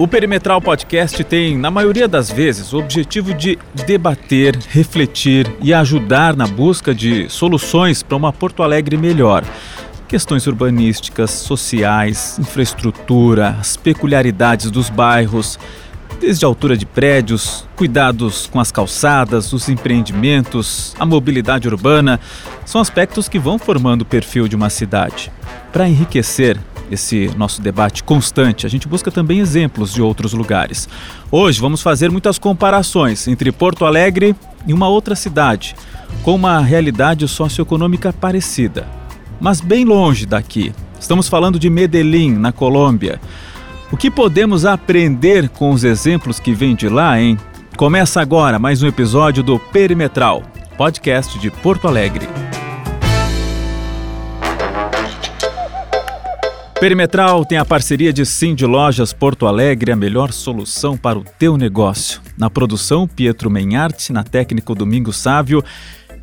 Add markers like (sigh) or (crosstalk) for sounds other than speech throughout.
O Perimetral Podcast tem, na maioria das vezes, o objetivo de debater, refletir e ajudar na busca de soluções para uma Porto Alegre melhor. Questões urbanísticas, sociais, infraestrutura, as peculiaridades dos bairros, desde a altura de prédios, cuidados com as calçadas, os empreendimentos, a mobilidade urbana, são aspectos que vão formando o perfil de uma cidade. Para enriquecer esse nosso debate constante, a gente busca também exemplos de outros lugares. Hoje vamos fazer muitas comparações entre Porto Alegre e uma outra cidade, com uma realidade socioeconômica parecida, mas bem longe daqui. Estamos falando de Medellín, na Colômbia. O que podemos aprender com os exemplos que vêm de lá, hein? Começa agora mais um episódio do Perimetral, podcast de Porto Alegre. Perimetral tem a parceria de Sim de Lojas Porto Alegre, a melhor solução para o teu negócio. Na produção, Pietro Menharte, na técnica, Domingo Sávio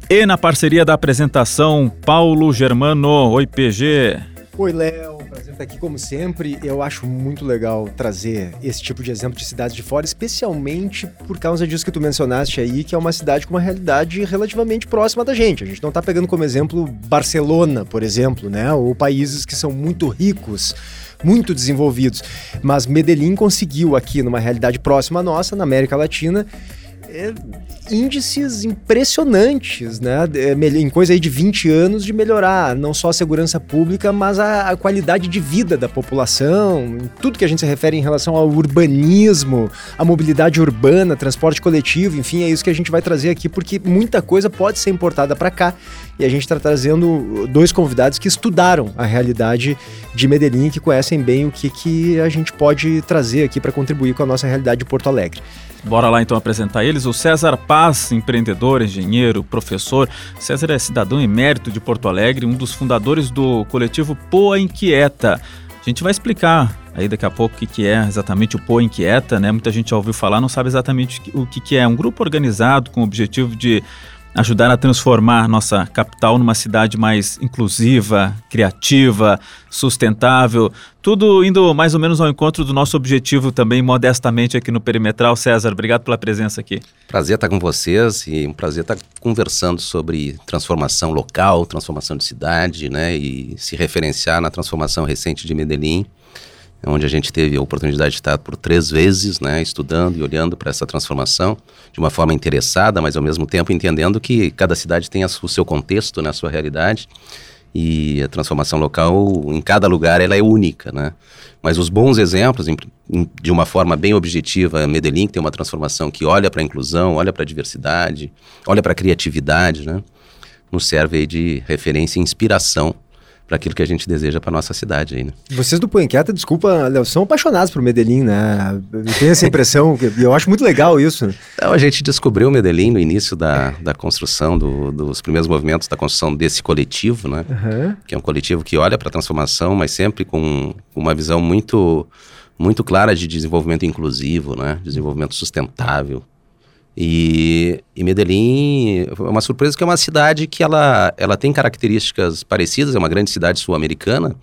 e na parceria da apresentação, Paulo Germano. Oi, PG. Oi, Léo. Prazer estar aqui como sempre. Eu acho muito legal trazer esse tipo de exemplo de cidades de fora, especialmente por causa disso que tu mencionaste aí, que é uma cidade com uma realidade relativamente próxima da gente. A gente não está pegando como exemplo Barcelona, por exemplo, né? Ou países que são muito ricos muito desenvolvidos. Mas Medellín conseguiu aqui, numa realidade próxima à nossa, na América Latina, é, índices impressionantes, né? É, em coisa aí de 20 anos de melhorar não só a segurança pública, mas a, a, qualidade de vida da população, tudo que a gente se refere em relação ao urbanismo, a mobilidade urbana, transporte coletivo, enfim, é isso que a gente vai trazer aqui, porque muita coisa pode ser importada para cá. E a gente está trazendo dois convidados que estudaram a realidade de Medellín, que conhecem bem o que, que a gente pode trazer aqui para contribuir com a nossa realidade de Porto Alegre. Bora lá então apresentar eles. O César Paz, empreendedor, engenheiro, professor. César é cidadão emérito de Porto Alegre, um dos fundadores do coletivo Poa Inquieta. A gente vai explicar aí daqui a pouco o que, é exatamente o Poa Inquieta, né? Muita gente já ouviu falar, não sabe exatamente o que, que é. Um grupo organizado com o objetivo de ajudar a transformar nossa capital numa cidade mais inclusiva, criativa, sustentável, tudo indo mais ou menos ao encontro do nosso objetivo também, modestamente aqui no Perimetral. César, obrigado pela presença aqui. Prazer estar com vocês e um prazer estar conversando sobre transformação local, transformação de cidade, né, e se referenciar na transformação recente de Medellín onde a gente teve a oportunidade de estar por três vezes, né, estudando e olhando para essa transformação de uma forma interessada, mas ao mesmo tempo entendendo que cada cidade tem o seu contexto, né, sua realidade, e a transformação local em cada lugar ela é única, né? Mas os bons exemplos, em, em, de uma forma bem objetiva, Medellín tem uma transformação que olha para a inclusão, olha para a diversidade, olha para a criatividade, né? Nos serve de referência e inspiração para aquilo que a gente deseja para nossa cidade aí, né? Vocês do Poenqueta, desculpa, Léo, são apaixonados por Medellín, né? Eu tenho essa impressão, e eu acho muito legal isso. Então, a gente descobriu Medellín no início da, da construção, do, dos primeiros movimentos da construção desse coletivo, né? Uhum. Que é um coletivo que olha para a transformação, mas sempre com uma visão muito, muito clara de desenvolvimento inclusivo, né? Desenvolvimento sustentável, e, e Medellín é uma surpresa que é uma cidade que ela, ela tem características parecidas, é uma grande cidade sul-americana,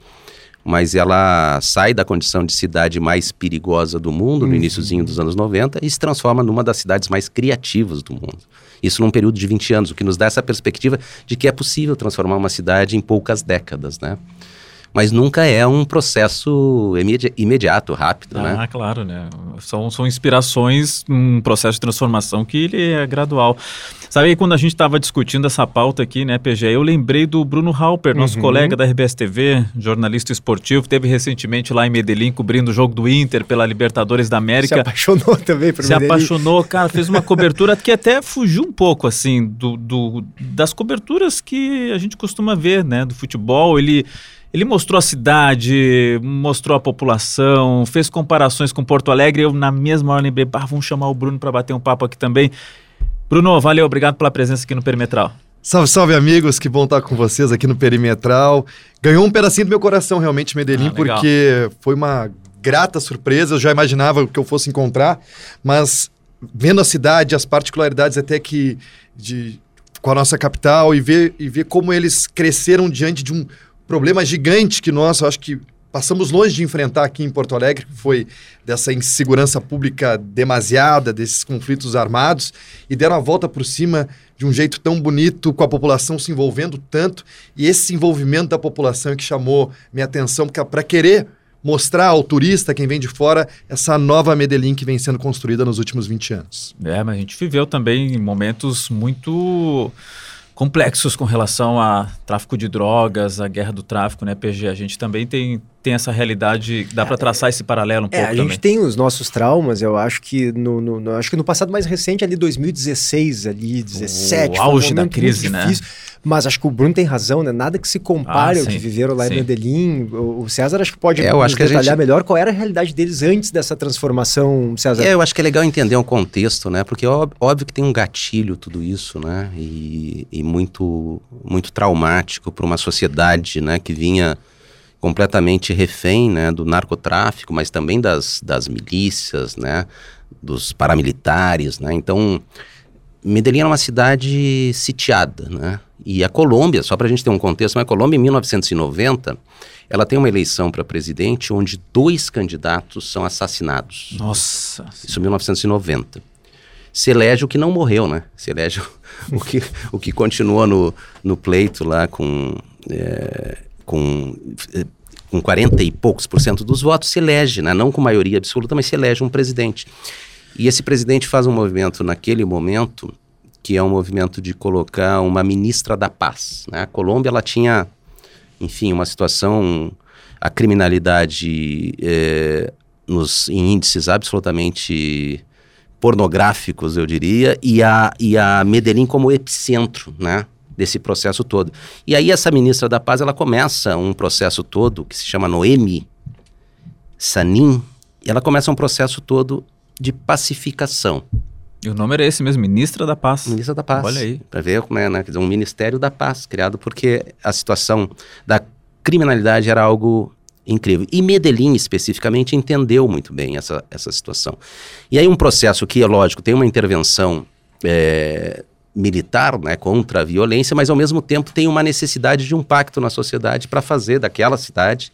mas ela sai da condição de cidade mais perigosa do mundo, uhum. no iníciozinho dos anos 90, e se transforma numa das cidades mais criativas do mundo. Isso num período de 20 anos, o que nos dá essa perspectiva de que é possível transformar uma cidade em poucas décadas, né? Mas nunca é um processo imedi imediato, rápido, ah, né? Ah, claro, né? São, são inspirações, um processo de transformação que ele é gradual. Sabe aí quando a gente estava discutindo essa pauta aqui, né, PG, eu lembrei do Bruno Halper, nosso uhum. colega da RBS TV, jornalista esportivo, teve recentemente lá em Medellín cobrindo o jogo do Inter pela Libertadores da América. Se apaixonou também por Se Medellín. apaixonou, cara, fez uma cobertura que (laughs) até fugiu um pouco, assim, do, do, das coberturas que a gente costuma ver, né, do futebol. Ele ele mostrou a cidade, mostrou a população, fez comparações com Porto Alegre. Eu, na mesma hora, lembrei, bah, vamos chamar o Bruno para bater um papo aqui também. Bruno, valeu, obrigado pela presença aqui no Perimetral. Salve, salve, amigos, que bom estar com vocês aqui no Perimetral. Ganhou um pedacinho do meu coração, realmente, Medellín, ah, porque foi uma grata surpresa. Eu já imaginava que eu fosse encontrar, mas vendo a cidade, as particularidades até que de, com a nossa capital e ver, e ver como eles cresceram diante de um problema gigante que nós, acho que passamos longe de enfrentar aqui em Porto Alegre, que foi dessa insegurança pública demasiada, desses conflitos armados, e deram a volta por cima de um jeito tão bonito, com a população se envolvendo tanto, e esse envolvimento da população é que chamou minha atenção para querer mostrar ao turista, quem vem de fora, essa nova Medellín que vem sendo construída nos últimos 20 anos. É, mas a gente viveu também momentos muito complexos com relação a tráfico de drogas, a guerra do tráfico, né, PG? A gente também tem, tem essa realidade, dá para traçar esse paralelo um é, pouco a gente tem os nossos traumas, eu acho que no, no, no, acho que no passado mais recente, ali 2016, ali 17, o auge um da crise, né? Mas acho que o Bruno tem razão, né? Nada que se compare ah, ao que viveram lá sim. em Medellín. O, César acho que pode é, eu acho detalhar gente... melhor qual era a realidade deles antes dessa transformação, César. É, eu acho que é legal entender o um contexto, né? Porque óbvio, óbvio que tem um gatilho tudo isso, né? E, e muito, muito traumático para uma sociedade, né? Que vinha completamente refém, né? Do narcotráfico, mas também das, das milícias, né? Dos paramilitares, né? Então... Medellín era uma cidade sitiada, né? E a Colômbia, só para a gente ter um contexto, a Colômbia em 1990, ela tem uma eleição para presidente onde dois candidatos são assassinados. Nossa. Isso em 1990. Se elege o que não morreu, né? Se elege o que, o que continua no, no pleito lá com, é, com, com 40 e poucos por cento dos votos, se elege, né? Não com maioria absoluta, mas se elege um presidente. E esse presidente faz um movimento naquele momento que é um movimento de colocar uma ministra da paz. Né? A Colômbia ela tinha, enfim, uma situação, a criminalidade é, nos, em índices absolutamente pornográficos, eu diria, e a, e a Medellín como epicentro, né? Desse processo todo. E aí essa ministra da Paz, ela começa um processo todo que se chama Noemi Sanin, e ela começa um processo todo de pacificação. E o nome era esse mesmo, Ministra da Paz. Ministra da Paz. Olha aí. Para ver como é, né? Quer dizer, um Ministério da Paz, criado porque a situação da criminalidade era algo incrível. E Medellín, especificamente, entendeu muito bem essa, essa situação. E aí um processo que, é lógico, tem uma intervenção é, militar né, contra a violência, mas ao mesmo tempo tem uma necessidade de um pacto na sociedade para fazer daquela cidade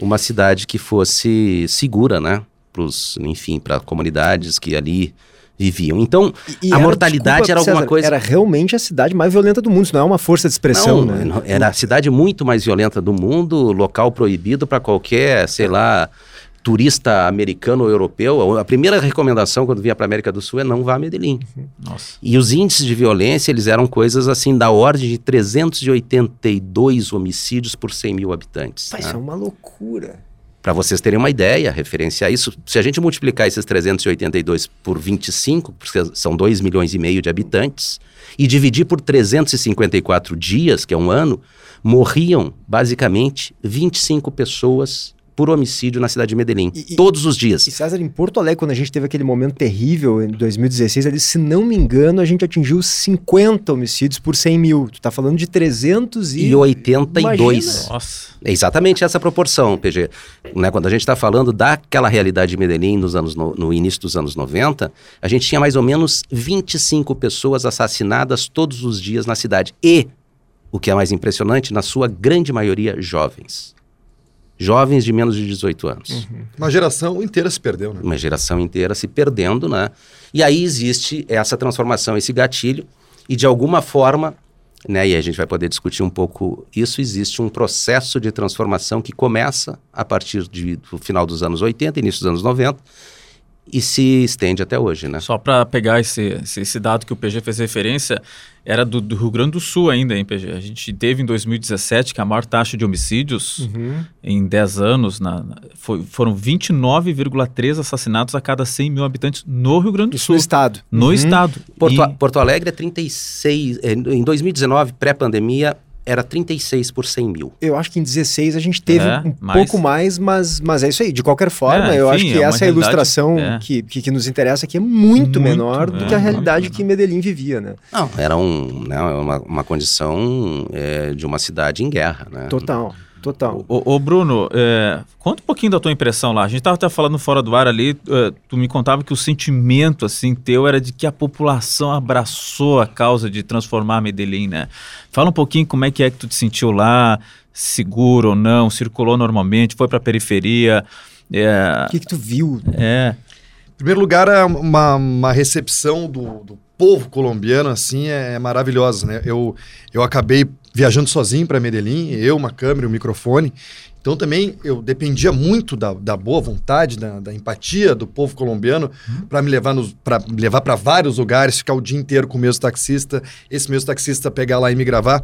uma cidade que fosse segura, né? pros, enfim, para comunidades que ali viviam. Então, e, e a era, mortalidade desculpa, era alguma César, coisa. Era realmente a cidade mais violenta do mundo, isso não é uma força de expressão, não, né? Não, era a cidade muito mais violenta do mundo, local proibido para qualquer, sei lá, turista americano ou europeu. A primeira recomendação quando vinha para América do Sul é não vá a Medellín. Nossa. E os índices de violência, eles eram coisas assim da ordem de 382 homicídios por 100 mil habitantes. Mas né? Isso é uma loucura. Para vocês terem uma ideia, referenciar isso, se a gente multiplicar esses 382 por 25, porque são 2 milhões e meio de habitantes, e dividir por 354 dias, que é um ano, morriam basicamente 25 pessoas por homicídio na cidade de Medellín, e, todos os dias. E César, em Porto Alegre, quando a gente teve aquele momento terrível em 2016, ali, se não me engano, a gente atingiu 50 homicídios por 100 mil. Tu tá falando de 300 e... E 82. Nossa. É exatamente essa proporção, PG. Né, quando a gente está falando daquela realidade de Medellín nos anos no, no início dos anos 90, a gente tinha mais ou menos 25 pessoas assassinadas todos os dias na cidade. E, o que é mais impressionante, na sua grande maioria, jovens jovens de menos de 18 anos. Uhum. Uma geração inteira se perdeu, né? Uma geração inteira se perdendo, né? E aí existe essa transformação, esse gatilho, e de alguma forma, né, e a gente vai poder discutir um pouco isso, existe um processo de transformação que começa a partir de, do final dos anos 80, início dos anos 90, e se estende até hoje, né? Só para pegar esse, esse, dado que o PG fez referência, era do, do, Rio Grande do Sul ainda, hein, PG? A gente teve em 2017 que a maior taxa de homicídios uhum. em 10 anos na, na, foi, foram 29,3 assassinatos a cada 100 mil habitantes no Rio Grande do Isso Sul. no estado. No uhum. estado. Porto, e... Porto Alegre é 36, em 2019, pré-pandemia, era 36 por 100 mil. Eu acho que em 16 a gente teve é, um mais... pouco mais, mas, mas é isso aí. De qualquer forma, é, eu acho que é essa ilustração é. que, que, que, nos interessa aqui é muito, muito menor do que a é, realidade que Medellín vivia, né? Não, era um, né, uma, uma condição é, de uma cidade em guerra, né? Total. Total. Ô, ô Bruno, é, conta um pouquinho da tua impressão lá. A gente estava até falando fora do ar ali, é, tu me contava que o sentimento assim teu era de que a população abraçou a causa de transformar Medellín, né? Fala um pouquinho como é que é que tu te sentiu lá, seguro ou não, circulou normalmente, foi para a periferia. É, o que, que tu viu? É. Em primeiro lugar, é uma, uma recepção do, do povo colombiano assim é, é maravilhosa, né? Eu, eu acabei viajando sozinho para Medellín, eu, uma câmera, um microfone. Então também eu dependia muito da, da boa vontade, da, da, empatia do povo colombiano uhum. para me levar para levar para vários lugares, ficar o dia inteiro com o mesmo taxista, esse mesmo taxista pegar lá e me gravar.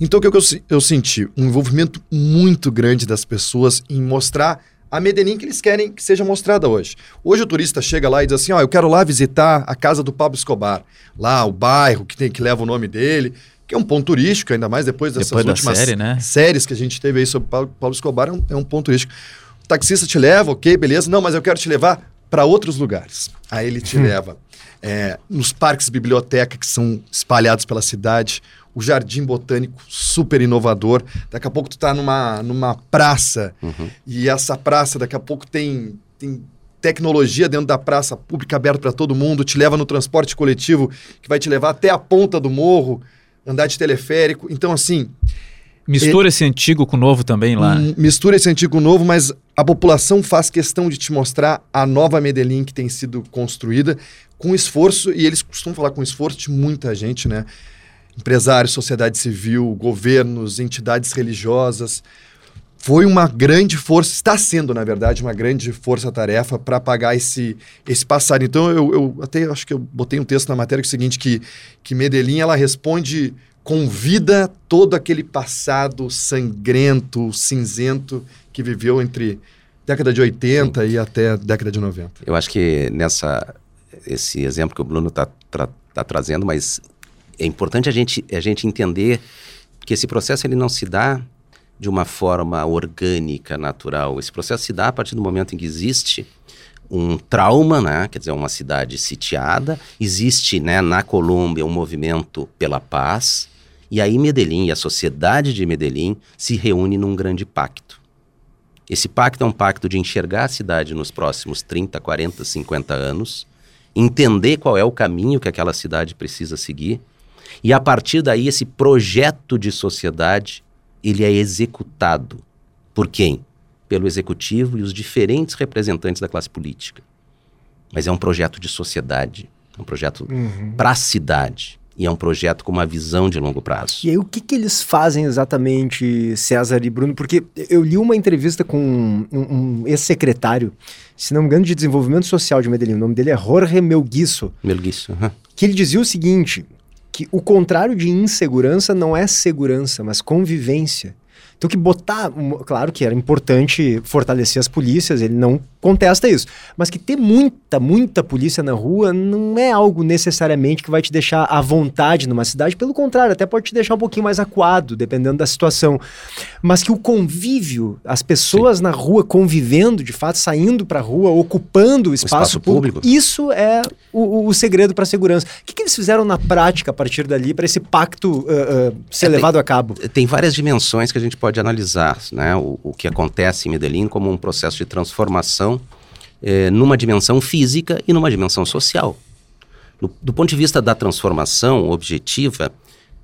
Então o que eu, eu senti? Um envolvimento muito grande das pessoas em mostrar a Medellín que eles querem que seja mostrada hoje. Hoje o turista chega lá e diz assim: ó, oh, eu quero lá visitar a casa do Pablo Escobar, lá o bairro que tem que leva o nome dele que é um ponto turístico, ainda mais depois dessas depois últimas série, né? séries que a gente teve aí sobre Paulo Escobar, é um, é um ponto turístico. O taxista te leva, ok, beleza, não, mas eu quero te levar para outros lugares. Aí ele te hum. leva é, nos parques biblioteca que são espalhados pela cidade, o jardim botânico super inovador. Daqui a pouco tu tá numa, numa praça uhum. e essa praça daqui a pouco tem, tem tecnologia dentro da praça pública aberta para todo mundo, te leva no transporte coletivo que vai te levar até a ponta do morro andar de teleférico. Então, assim. Mistura ele, esse antigo com o novo também lá. Né? Mistura esse antigo com o novo, mas a população faz questão de te mostrar a nova Medellín que tem sido construída com esforço, e eles costumam falar com esforço de muita gente, né? Empresários, sociedade civil, governos, entidades religiosas. Foi uma grande força, está sendo, na verdade, uma grande força-tarefa para pagar esse, esse passado. Então, eu, eu até acho que eu botei um texto na matéria que é o seguinte, que, que Medellín, ela responde com vida todo aquele passado sangrento, cinzento que viveu entre década de 80 Sim. e até década de 90. Eu acho que nessa esse exemplo que o Bruno está tra tá trazendo, mas é importante a gente, a gente entender que esse processo ele não se dá de uma forma orgânica, natural. Esse processo se dá a partir do momento em que existe um trauma, né? quer dizer, uma cidade sitiada, existe né, na Colômbia um movimento pela paz, e aí Medellín e a sociedade de Medellín se reúne num grande pacto. Esse pacto é um pacto de enxergar a cidade nos próximos 30, 40, 50 anos, entender qual é o caminho que aquela cidade precisa seguir, e a partir daí esse projeto de sociedade ele é executado por quem? Pelo executivo e os diferentes representantes da classe política. Mas é um projeto de sociedade, é um projeto uhum. para a cidade. E é um projeto com uma visão de longo prazo. E aí, o que, que eles fazem exatamente, César e Bruno? Porque eu li uma entrevista com um, um ex-secretário, se não me engano, de desenvolvimento social de Medellín. O nome dele é Jorge Melguiço. Melguiço, uhum. Que ele dizia o seguinte: que o contrário de insegurança não é segurança, mas convivência. Então que botar, claro que era importante fortalecer as polícias, ele não contesta isso. Mas que ter muita, muita polícia na rua não é algo necessariamente que vai te deixar à vontade numa cidade. Pelo contrário, até pode te deixar um pouquinho mais acuado, dependendo da situação. Mas que o convívio, as pessoas Sim. na rua convivendo, de fato, saindo para a rua, ocupando o espaço, o espaço público, público, isso é o, o segredo para a segurança. O que, que, eles fizeram na prática a partir dali para esse pacto uh, uh, ser é, levado tem, a cabo? Tem várias dimensões que a gente pode analisar, né? O, o que acontece em Medellín como um processo de transformação é, numa dimensão física e numa dimensão social. Do, do ponto de vista da transformação objetiva,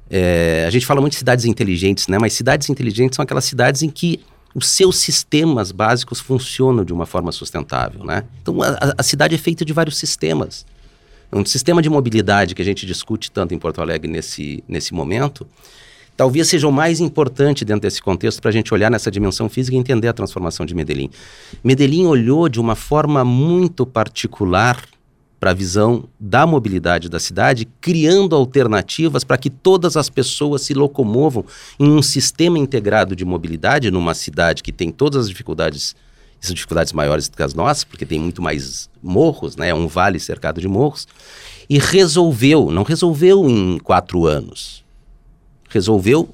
é, a gente fala muito de cidades inteligentes, né? mas cidades inteligentes são aquelas cidades em que os seus sistemas básicos funcionam de uma forma sustentável. Né? Então, a, a cidade é feita de vários sistemas. Um sistema de mobilidade que a gente discute tanto em Porto Alegre nesse, nesse momento talvez seja o mais importante dentro desse contexto para a gente olhar nessa dimensão física e entender a transformação de Medellín. Medellín olhou de uma forma muito particular para a visão da mobilidade da cidade, criando alternativas para que todas as pessoas se locomovam em um sistema integrado de mobilidade numa cidade que tem todas as dificuldades, são dificuldades maiores do que as nossas, porque tem muito mais morros, né? é um vale cercado de morros, e resolveu, não resolveu em quatro anos, resolveu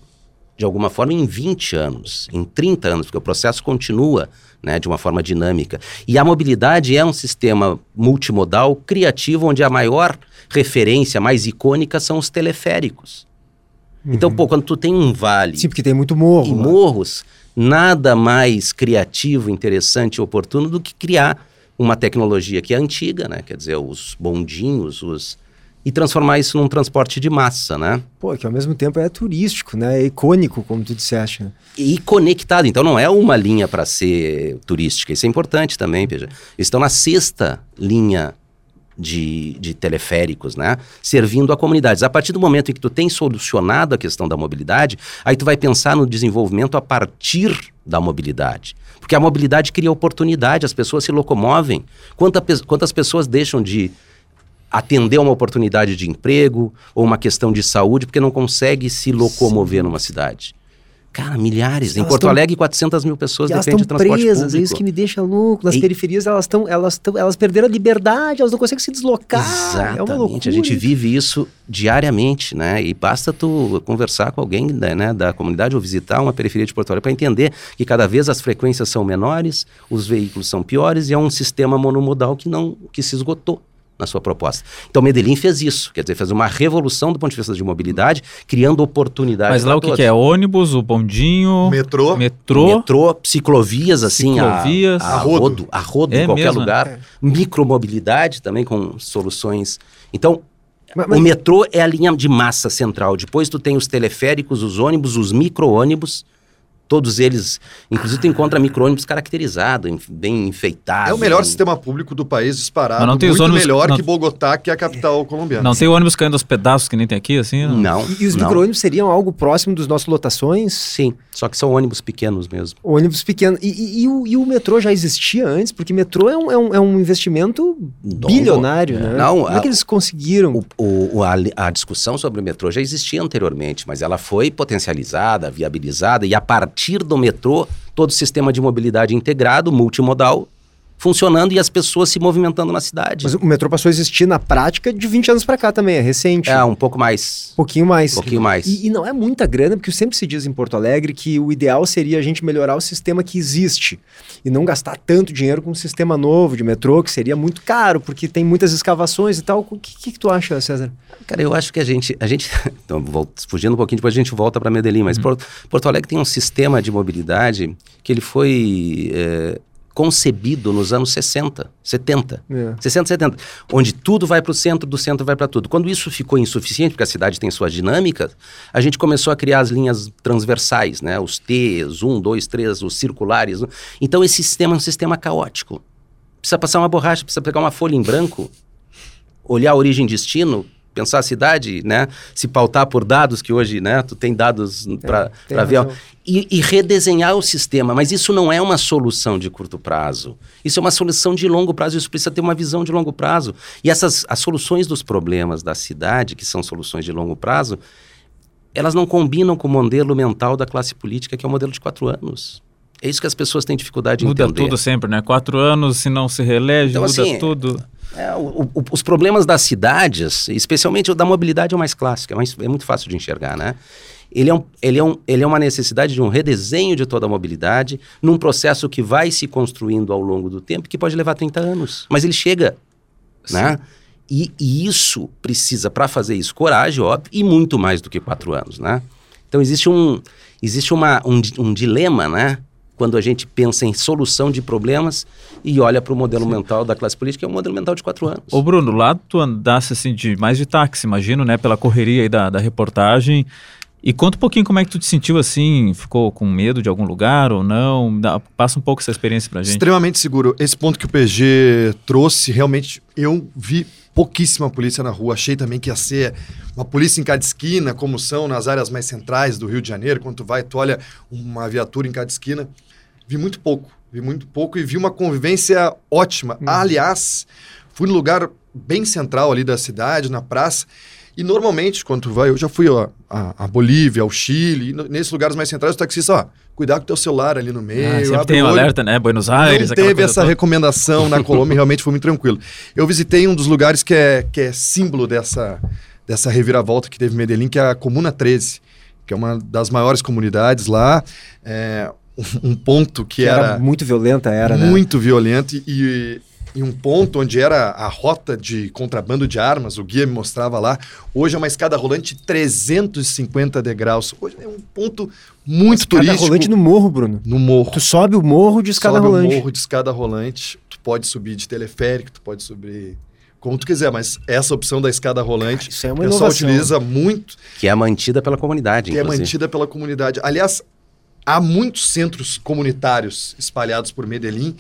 de alguma forma em 20 anos, em 30 anos, porque o processo continua né, de uma forma dinâmica. E a mobilidade é um sistema multimodal criativo, onde a maior referência, mais icônica, são os teleféricos. Uhum. Então, pô, quando tu tem um vale. Sim, porque tem muito morro. E morros, nada mais criativo, interessante e oportuno do que criar uma tecnologia que é antiga, né? Quer dizer, os bondinhos, os e transformar isso num transporte de massa, né? Pô, que ao mesmo tempo é turístico, né? É icônico, como tu disseste. Né? E conectado. Então não é uma linha para ser turística. Isso é importante também, veja. Estão na sexta linha de, de teleféricos, né? Servindo a comunidades. A partir do momento em que tu tem solucionado a questão da mobilidade, aí tu vai pensar no desenvolvimento a partir da mobilidade. Porque a mobilidade cria oportunidade, as pessoas se locomovem. Quanta, quantas pessoas deixam de atender uma oportunidade de emprego ou uma questão de saúde porque não consegue se locomover Sim. numa cidade? Cara, milhares. Em Porto tão... Alegre, 400 mil pessoas dependem de transporte presas, público. É isso que me deixa louco. Nas e... periferias, elas estão, elas estão, elas perderam a liberdade, elas não conseguem se deslocar. Exatamente. É uma loucura. A gente vive isso diariamente, né? E basta tu conversar com alguém da, né, da comunidade ou visitar uma periferia de Porto Alegre para entender que cada vez as frequências são menores, os veículos são piores e é um sistema monomodal que não que se esgotou na sua proposta. Então Medellín fez isso, quer dizer, fez uma revolução do ponto de vista de mobilidade, criando oportunidades. Mas lá o que, que, é? Ônibus, o bondinho, metrô, metrô, metrô ciclovias assim, ciclovias, a, a, a rodo, a rodo é em qualquer mesmo? lugar, é. micromobilidade também com soluções. Então mas, mas... o metrô é a linha de massa central. Depois tu tem os teleféricos, os ônibus, os micro-ônibus Todos eles, inclusive tu encontra micro-ônibus caracterizado, bem enfeitado. É o melhor sistema público do país disparado. Mas não tem muito ônibus, melhor não... que Bogotá, que é a capital colombiana. Não tem ônibus caindo aos pedaços que nem tem aqui, assim? Não. não e, e os micro-ônibus seriam algo próximo dos nossos lotações? Sim, só que são ônibus pequenos mesmo. Ônibus pequenos. E, e, e o, o, metrô já existia antes? Porque metrô é um, é um, é um investimento bilionário, né? Não, Como é que eles conseguiram? O, o, a, a discussão sobre o metrô já existia anteriormente, mas ela foi potencializada, viabilizada, e a partir partir do metrô, todo o sistema de mobilidade integrado, multimodal, funcionando e as pessoas se movimentando na cidade. Mas o metrô passou a existir na prática de 20 anos para cá também, é recente. É, um pouco mais. Um pouquinho mais. Um pouquinho mais. E, e, não é muita grana, porque sempre se diz em Porto Alegre que o ideal seria a gente melhorar o sistema que existe e não gastar tanto dinheiro com um sistema novo de metrô, que seria muito caro, porque tem muitas escavações e tal. O que, que, que tu acha, César? Cara, eu acho que a gente. A gente (laughs) então, fugindo um pouquinho, depois a gente volta para Medellín, mas uhum. Porto, Porto Alegre tem um sistema de mobilidade que ele foi. É, concebido nos anos 60, 70, é. 60, 70, onde tudo vai para o centro, do centro vai para tudo. Quando isso ficou insuficiente, porque a cidade tem suas dinâmicas, a gente começou a criar as linhas transversais, né? os T's, um, dois, três, os circulares. Então esse sistema é um sistema caótico. Precisa passar uma borracha, precisa pegar uma folha em branco, olhar a origem e destino, pensar a cidade, né? Se pautar por dados que hoje, né? Tu tem dados para ver. E, e, redesenhar o sistema. Mas isso não é uma solução de curto prazo. Isso é uma solução de longo prazo. Isso precisa ter uma visão de longo prazo. E essas as soluções dos problemas da cidade, que são soluções de longo prazo, elas não combinam com o modelo mental da classe política, que é o modelo de quatro anos. É isso que as pessoas têm dificuldade de muda entender. Muda tudo sempre, né? Quatro anos, se não se reelege, então, muda assim, tudo. É, o, o, os problemas das cidades, especialmente o da mobilidade, é o mais clássico, é, mais, é muito fácil de enxergar, né? Ele é, um, ele, é um, ele é uma necessidade de um redesenho de toda a mobilidade num processo que vai se construindo ao longo do tempo, que pode levar 30 anos. Mas ele chega, Sim. né? E, e, isso precisa, para fazer isso, coragem, óbvio, e muito mais do que quatro anos, né? Então existe um, existe uma, um, um dilema, né? Quando a gente pensa em solução de problemas e olha para o modelo Sim. mental da classe política, é um modelo mental de quatro anos. Ô Bruno, lá tu andasse assim de mais de táxi, imagino, né, pela correria aí da, da reportagem, e conta um pouquinho como é que tu te sentiu assim, ficou com medo de algum lugar ou não? Dá, passa um pouco essa experiência pra gente. Extremamente seguro. Esse ponto que o PG trouxe, realmente, eu vi pouquíssima polícia na rua. Achei também que ia ser uma polícia em cada esquina, como são nas áreas mais centrais do Rio de Janeiro. Quando tu vai, tu olha uma viatura em cada esquina. Vi muito pouco, vi muito pouco e vi uma convivência ótima. Uhum. aliás, fui no lugar bem central ali da cidade, na praça, e normalmente, quando tu vai, eu já fui ó, a, a Bolívia, ao Chile, nesses lugares mais centrais, o taxista, ó, cuidar com o teu celular ali no meio. Ah, sempre tem um alerta, né? Buenos Aires. Não teve essa toda. recomendação na (laughs) Colômbia, realmente foi muito tranquilo. Eu visitei um dos lugares que é, que é símbolo dessa, dessa reviravolta que teve em Medellín, que é a Comuna 13, que é uma das maiores comunidades lá. É, um ponto que, que era, era, muito violenta era né? muito né? violento e, e um ponto onde era a rota de contrabando de armas o guia me mostrava lá hoje é uma escada rolante de 350 degraus hoje é um ponto muito escada turístico escada rolante no morro Bruno no morro tu sobe o morro de escada sobe rolante o morro de escada rolante tu pode subir de teleférico tu pode subir como tu quiser, mas essa opção da escada rolante, Isso é uma o pessoal inovação. utiliza muito, Que é mantida pela comunidade, que é inclusive. mantida pela comunidade. Aliás, há muitos centros comunitários espalhados por Medellín.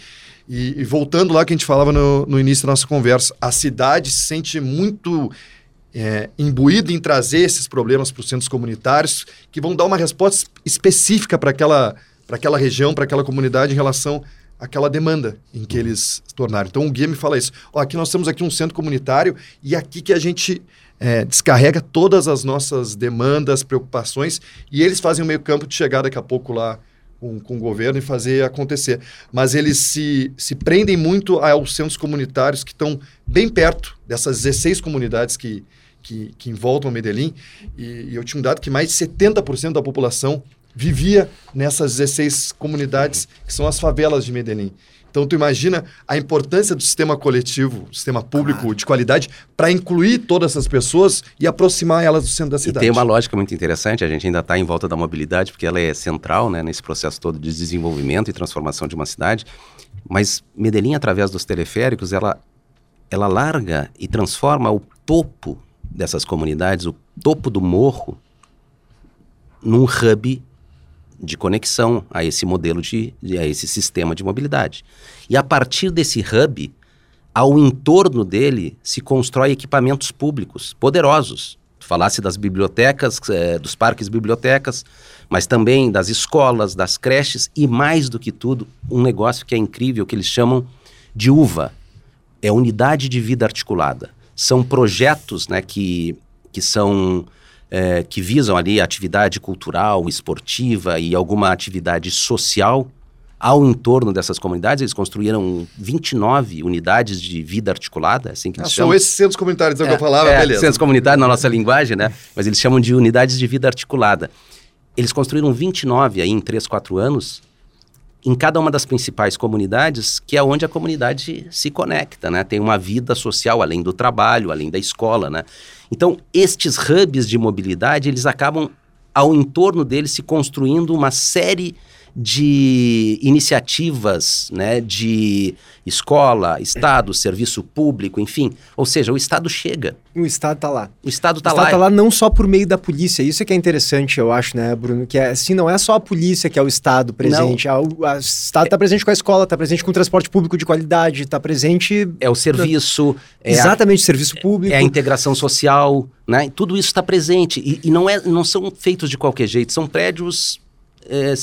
E, e voltando lá que a gente falava no, no início da nossa conversa, a cidade se sente muito é, imbuída em trazer esses problemas para os centros comunitários, que vão dar uma resposta específica para aquela, aquela região, para aquela comunidade em relação àquela demanda em que eles se tornaram. Então o guia me fala isso. Ó, aqui nós temos aqui um centro comunitário e aqui que a gente é, descarrega todas as nossas demandas, preocupações, e eles fazem o meio campo de chegar daqui a pouco lá com, com o governo e fazer acontecer. Mas eles se, se prendem muito aos centros comunitários que estão bem perto dessas 16 comunidades que, que, que envoltam Medellín. E, e eu tinha um dado que mais de 70% da população vivia nessas 16 comunidades que são as favelas de Medellín. Então, tu imagina a importância do sistema coletivo, sistema público de qualidade, para incluir todas essas pessoas e aproximar elas do centro da E cidade. tem uma lógica muito interessante, a gente ainda está em volta da mobilidade, porque ela é central né, nesse processo todo de desenvolvimento e transformação de uma cidade. Mas Medellín, através dos teleféricos, ela, ela larga e transforma o topo dessas comunidades, o topo do morro, num hub de conexão a esse modelo de, a esse sistema de mobilidade. E a partir desse hub, ao entorno dele se constrói equipamentos públicos poderosos. Tu falasse das bibliotecas, eh, dos parques bibliotecas, mas também das escolas, das creches e mais do que tudo, um negócio que é incrível que eles chamam de UVA, é unidade de vida articulada. São projetos né, que, que são eh, que visam ali atividade cultural, esportiva e alguma atividade social ao entorno dessas comunidades. Eles construíram 29 unidades de vida articulada, assim que Ah, eles são chamam. esses centros comunitários é, que eu falava, é, beleza. Centros comunitários na nossa linguagem, né? Mas eles chamam de unidades de vida articulada. Eles construíram 29 aí em 3, 4 anos em cada uma das principais comunidades, que é onde a comunidade se conecta, né? Tem uma vida social além do trabalho, além da escola, né? Então, estes hubs de mobilidade, eles acabam ao entorno deles se construindo uma série de iniciativas, né, de escola, estado, serviço público, enfim. Ou seja, o estado chega, O Estado tá lá. o estado o está Estado lá. tá lá não só por meio da polícia. Isso é que é interessante, eu acho, né, Bruno? Que é, assim, não é só a polícia que é o Estado presente. a- O a- o Estado tá presente com a escola, tá presente com o transporte público de qualidade, tá presente... É o serviço, é a exatamente, serviço público. É a integração social, né? Tudo isso está presente e, e não, é, não são feitos de qualquer jeito. São prédios é,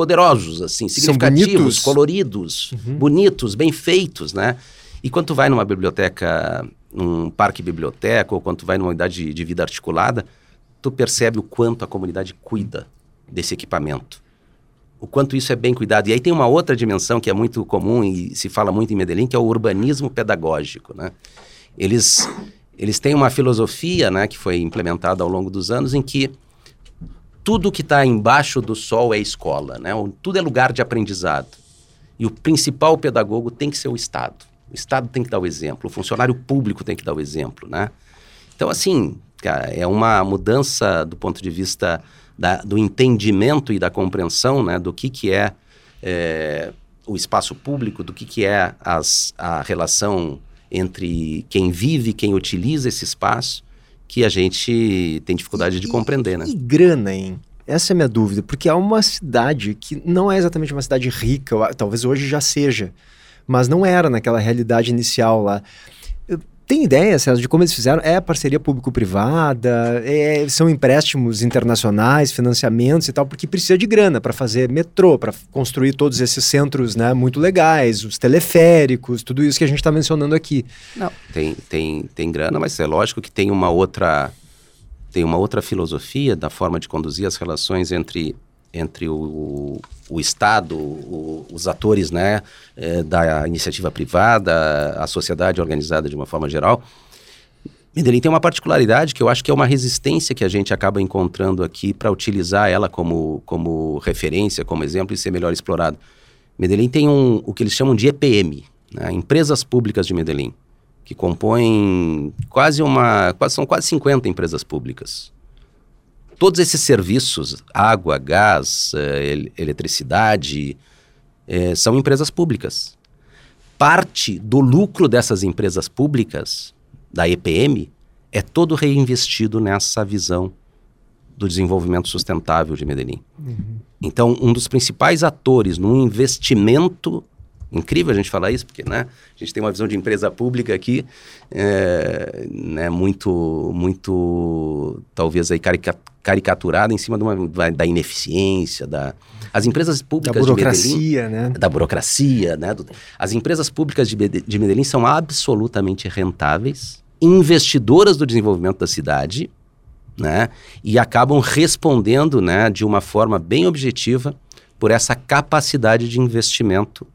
poderosos, assim, significativos, bonitos. Uhum. coloridos, bonitos, bem feitos, né? E quando tu vai numa biblioteca, num parque biblioteca ou quando tu vai numa unidade de, de vida articulada, tu percebe o quanto a comunidade cuida desse equipamento. O quanto isso é bem cuidado. E aí tem uma outra dimensão que é muito comum e se fala muito em Medellín, que é o urbanismo pedagógico, né? Eles, eles têm uma filosofia, né, que foi implementada ao longo dos anos, em que tudo que está embaixo do sol é escola, né? Tudo é lugar de aprendizado. E o principal pedagogo tem que ser o Estado. O Estado tem que dar o exemplo, o funcionário público tem que dar o exemplo, né? Então, assim, cara, é uma mudança do ponto de vista da- do entendimento e da compreensão, né, do que, que é, é, o espaço público, do que, que é as, a relação entre quem vive quem utiliza esse espaço, que a gente tem dificuldade de compreender, né? E grana, hein? Essa é a minha dúvida, porque é uma cidade que não é exatamente uma cidade rica, talvez hoje já seja, mas não era naquela realidade inicial lá. Tem ideia, César, de como eles fizeram? É parceria público-privada? É- são empréstimos internacionais, financiamentos e tal, porque precisa de grana para fazer metrô, para construir todos esses centros né, muito legais, os teleféricos, tudo isso que a gente está mencionando aqui. Não, tem, tem, tem grana, mas é lógico que tem uma outra tem uma outra filosofia da forma de conduzir as relações entre entre o, o Estado, o- os atores né, eh, da iniciativa privada, a sociedade organizada de uma forma geral. Medellín tem uma particularidade que eu acho que é uma resistência que a gente acaba encontrando aqui para utilizar ela como, como referência, como exemplo e ser melhor explorado. Medellín tem um, o que eles chamam de EPM, né, Empresas Públicas de Medellín, que compõem quase uma, quase, são quase 50 empresas públicas. Todos esses serviços, água, gás, eh, el- eletricidade, eh, são empresas públicas. parte do lucro dessas empresas públicas, da EPM, é todo reinvestido nessa visão do desenvolvimento sustentável de Medellín. Uhum. Então, um dos principais atores no investimento incrível a gente falar isso, porque né, a gente tem uma visão de empresa pública aqui, é, né, muito, muito, talvez aí carica, caricaturada em cima de uma, da ineficiência, da... As empresas públicas da burocracia, de Medellín, né? Da burocracia, né? Do, as empresas públicas de, de Medellín são absolutamente rentáveis, investidoras do desenvolvimento da cidade, né? E acabam respondendo, né, de uma forma bem objetiva por essa capacidade de investimento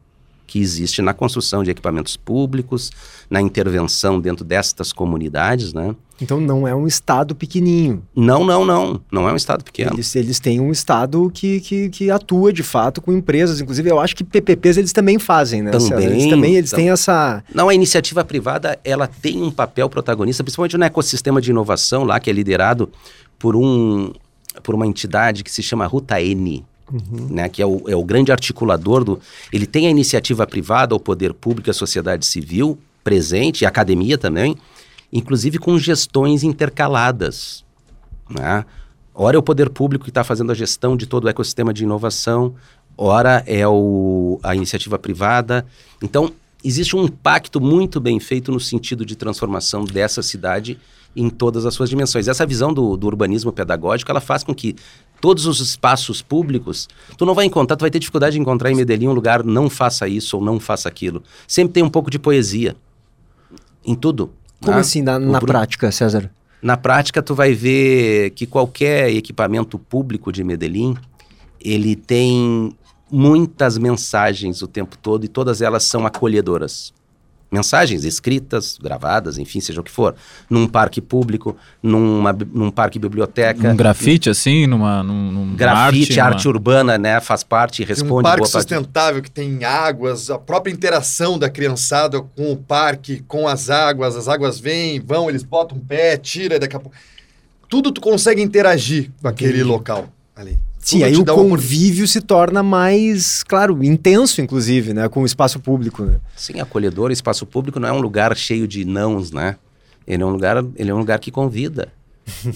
que existe na construção de equipamentos públicos, na intervenção dentro destas comunidades, né? Então não é um estado pequenininho. Não, não, não. Não é um estado pequeno. Eles, eles têm um estado que, que, que, atua de fato com empresas. Inclusive, eu acho que PPPs eles também fazem, né? Também. Eles também eles então, têm essa... Não, a iniciativa privada, ela tem um papel protagonista, principalmente no ecossistema de inovação lá, que é liderado por, um, por uma entidade que se chama Ruta N. Uhum. Né, que é o, é o grande articulador do. Ele tem a iniciativa privada, o poder público, a sociedade civil presente, e a academia também, inclusive com gestões intercaladas. Né? Ora é o poder público que está fazendo a gestão de todo o ecossistema de inovação, ora é o, a iniciativa privada. Então, existe um pacto muito bem feito no sentido de transformação dessa cidade em todas as suas dimensões. Essa visão do, do urbanismo pedagógico, ela faz com que todos os espaços públicos, tu não vai encontrar, tu vai ter dificuldade de encontrar em Medellín um lugar não faça isso ou não faça aquilo. Sempre tem um pouco de poesia em tudo. Como né? assim na, na prática, César? Na prática, tu vai ver que qualquer equipamento público de Medellín, ele tem muitas mensagens o tempo todo e todas elas são acolhedoras mensagens escritas, gravadas, enfim, seja o que for, num parque público, numa, num parque biblioteca. Um grafite, assim, numa. Num, num grafite, arte, arte urbana, né? Faz parte e responde. Um parque sustentável que tem águas, a própria interação da criançada com o parque, com as águas, as águas vêm, vão, eles botam um pé, tira, daqui a pouco. Tudo tu consegue interagir com aquele Entendi. local ali. Sim, aí o convívio uma... se torna mais, claro, intenso, inclusive, né? Com o espaço público. Né? Sim, acolhedor, espaço público não é um lugar cheio de nãos, né? Ele é um lugar, ele é um lugar que convida.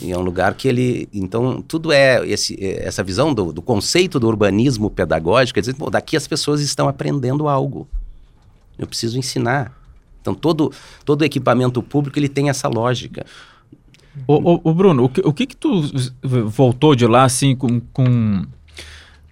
e é um lugar que ele. Então, tudo é esse, essa visão do, do conceito do urbanismo pedagógico, é dizer, pô, daqui as pessoas estão aprendendo algo. Eu preciso ensinar. Então, todo, todo equipamento público ele tem essa lógica. O, Bruno, o que, o que que tu voltou de lá, assim, com, com...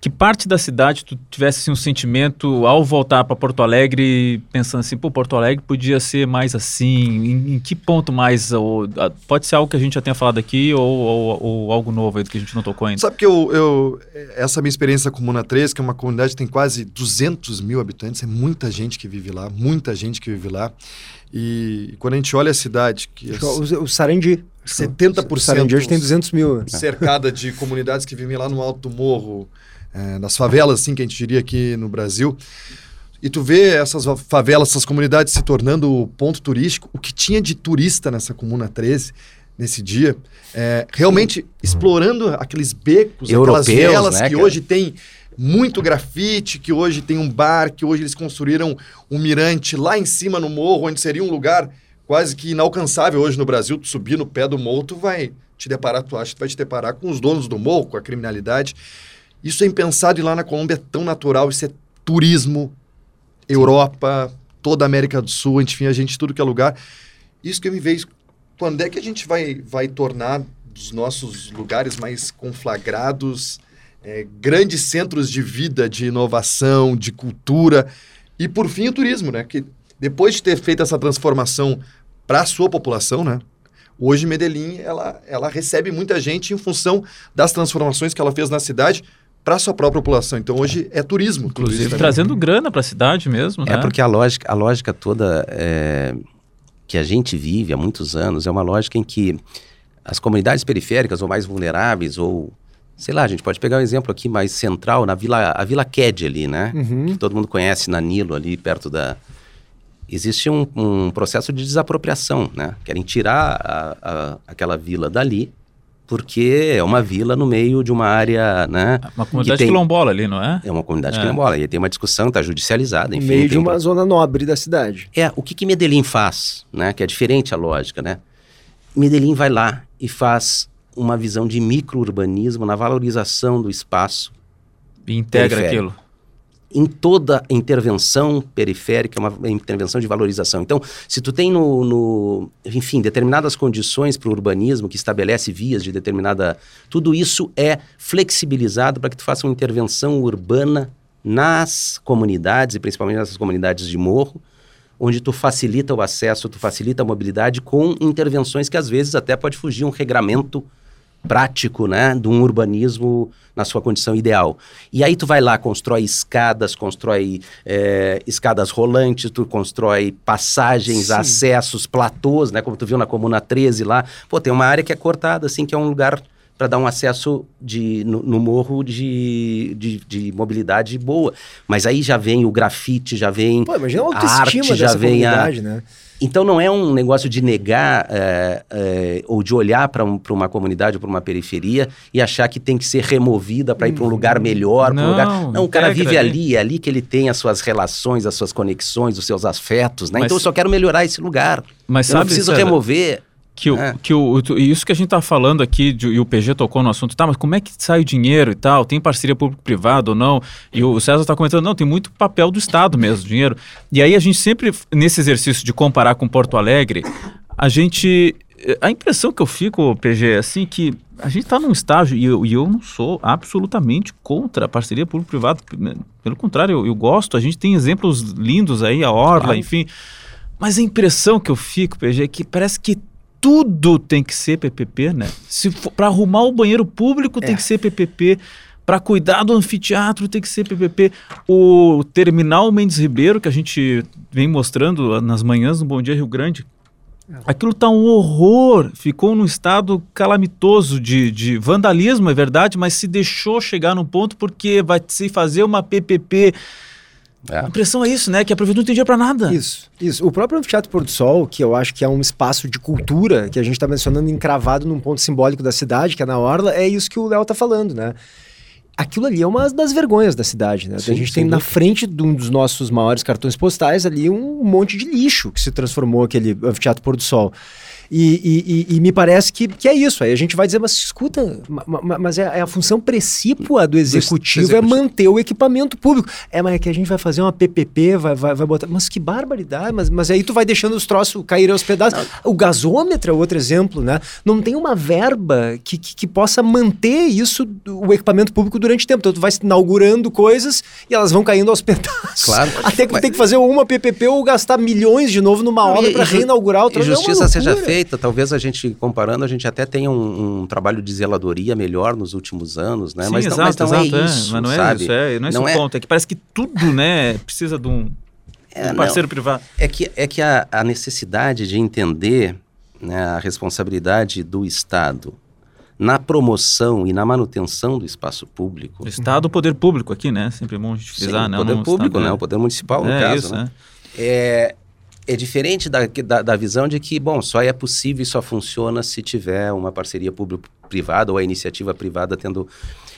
Que parte da cidade tu tivesse assim, um sentimento ao voltar para Porto Alegre, pensando assim, pô, Porto Alegre podia ser mais assim, em, em que ponto mais, ou, pode ser algo que a gente já tenha falado aqui, ou, ou, ou algo novo aí que a gente não tocou ainda? Sabe que eu, eu, essa minha experiência com Comuna 3, que é uma comunidade que tem quase 200 mil habitantes, é muita gente que vive lá, muita gente que vive lá, e quando a gente olha a cidade... Que o, o Sarandi 70%. Sarandi hoje tem 200 mil. Cercada de comunidades que vivem lá no alto do morro, é, nas favelas, assim, que a gente diria aqui no Brasil. E tu vê essas favelas, essas comunidades se tornando ponto turístico. O que tinha de turista nessa Comuna 13, nesse dia, é, realmente Sim. explorando aqueles becos, Europeus, aquelas velas né, que cara? hoje tem muito grafite, que hoje tem um bar, que hoje eles construíram um mirante lá em cima no morro, onde seria um lugar quase que inalcançável hoje no Brasil. Tu subir no pé do morro, tu vai te deparar, tu acha que vai te deparar com os donos do morro, com a criminalidade. Isso é impensado e lá na Colômbia é tão natural, isso é turismo, Europa, toda a América do Sul, enfim, a gente tudo que é lugar. Isso que eu me vejo, quando é que a gente vai, vai tornar dos nossos lugares mais conflagrados é, grandes centros de vida, de inovação, de cultura e, por fim, o turismo, né? Que depois de ter feito essa transformação para a sua população, né? Hoje Medellín ela, ela recebe muita gente em função das transformações que ela fez na cidade para a sua própria população. Então hoje é turismo, inclusive. inclusive trazendo grana para a cidade mesmo, é né? É porque a lógica, a lógica toda é, que a gente vive há muitos anos é uma lógica em que as comunidades periféricas ou mais vulneráveis ou sei lá, a gente pode pegar um exemplo aqui mais central, na Vila, a Vila Ked ali, né? Uhum. Que todo mundo conhece, na Nilo, ali perto da, existe um, um, processo de desapropriação, né? Querem tirar a, a, aquela vila dali porque é uma vila no meio de uma área, né? Uma comunidade tem... quilombola ali, não é? É uma comunidade é. quilombola. E tem uma discussão, está judicializada, enfim. No meio de uma um... zona nobre da cidade. É, o que, que Medellín faz, né? Que é diferente a lógica, né? Medellín vai lá e faz uma visão de microurbanismo na valorização do espaço. E integra aquilo em toda intervenção periférica, uma intervenção de valorização. Então, se tu tem no, no enfim, determinadas condições para o urbanismo que estabelece vias de determinada, tudo isso é flexibilizado para que tu faça uma intervenção urbana nas comunidades e principalmente nessas comunidades de morro, onde tu facilita o acesso, tu facilita a mobilidade com intervenções que às vezes até pode fugir um regramento prático, né, de um urbanismo na sua condição ideal. E aí tu vai lá, constrói escadas, constrói é, escadas rolantes, tu constrói passagens, Sim. acessos, platôs, né, como tu viu na Comuna 13 lá. Pô, tem uma área que é cortada, assim, que é um lugar para dar um acesso de, no, no morro de, de, de, mobilidade boa. Mas aí já vem o grafite, já vem Pô, a arte, já vem a... Né? Então não é um negócio de negar é, é, ou de olhar para um, uma comunidade ou para uma periferia e achar que tem que ser removida para ir para um lugar melhor. Não, um lugar... não o cara vive ali, é ali que ele tem as suas relações, as suas conexões, os seus afetos, né? Mas... Então eu só quero melhorar esse lugar. Mas eu sabe, não preciso César, remover que, é. que o, isso que a gente está falando aqui, de, e o PG tocou no assunto, tá, mas como é que sai o dinheiro e tal? Tem parceria público-privado ou não? E o César está comentando, não, tem muito papel do Estado mesmo, dinheiro. E aí a gente sempre, nesse exercício de comparar com Porto Alegre, a gente. A impressão que eu fico, PG, é assim, que a gente está num estágio, e eu, e eu não sou absolutamente contra a parceria público-privado. Pelo contrário, eu, eu, gosto, a gente tem exemplos lindos aí, a Orla, claro. enfim. Mas a impressão que eu fico, PG, é que parece que tudo tem que ser PPP, né? Se para arrumar o banheiro público é. tem que ser PPP, para cuidar do anfiteatro tem que ser PPP. O terminal Mendes Ribeiro que a gente vem mostrando nas manhãs no Bom Dia Rio Grande, é. Aquilo tá um horror, ficou num estado calamitoso de, de vandalismo, é verdade, mas se deixou chegar no ponto porque vai se fazer uma PPP é. A impressão é isso, né? Que a prefeitura não tem dinheiro para nada. Isso, isso. O próprio Anfiteatro Pôr do Sol, que eu acho que é um espaço de cultura, que a gente está mencionando encravado num ponto simbólico da cidade, que é na Orla, é isso que o Léo tá falando, né? Aquilo ali é uma das vergonhas da cidade, né? Sim, a gente tem na frente de um dos nossos maiores cartões postais ali um monte de lixo que se transformou aquele Anfiteatro Pôr do Sol. E, e, e, me parece que, que é isso. Aí a gente vai dizer, mas escuta, mas é, é a função precípua do executivo, executivo, é manter o equipamento público. É, mas é que a gente vai fazer uma PPP, vai, vai, vai botar. Mas que barbaridade, mas, mas aí tu vai deixando os troços caírem aos pedaços. Não. O gasômetro é outro exemplo, né? Não tem uma verba que, que, que, possa manter isso, o equipamento público durante tempo. Então tu vai inaugurando coisas e elas vão caindo aos pedaços. Claro. Até que mas... tem que fazer uma PPP ou gastar milhões de novo numa obra para reinaugurar o troço. E é justiça é seja feita feita, talvez a gente, comparando, a gente até tenha um, um trabalho de zeladoria melhor nos últimos anos, né? Sim, mas, exato, não, mas não é exato, é isso, Mas não é isso, é, não é esse o é... ponto. É que parece que tudo, né, precisa de um, é, um parceiro não, privado. É que, é que a, a necessidade de entender né, a responsabilidade do Estado na promoção e na manutenção do espaço público. O Estado, o poder público aqui, né? Sempre é bom a gente frisar, Sim, né? O poder público, Estado, né? O poder municipal, no é, caso, isso, né? É, é diferente da, da, da, visão de que, bom, só é possível e só funciona se tiver uma parceria público-privada ou a iniciativa privada tendo.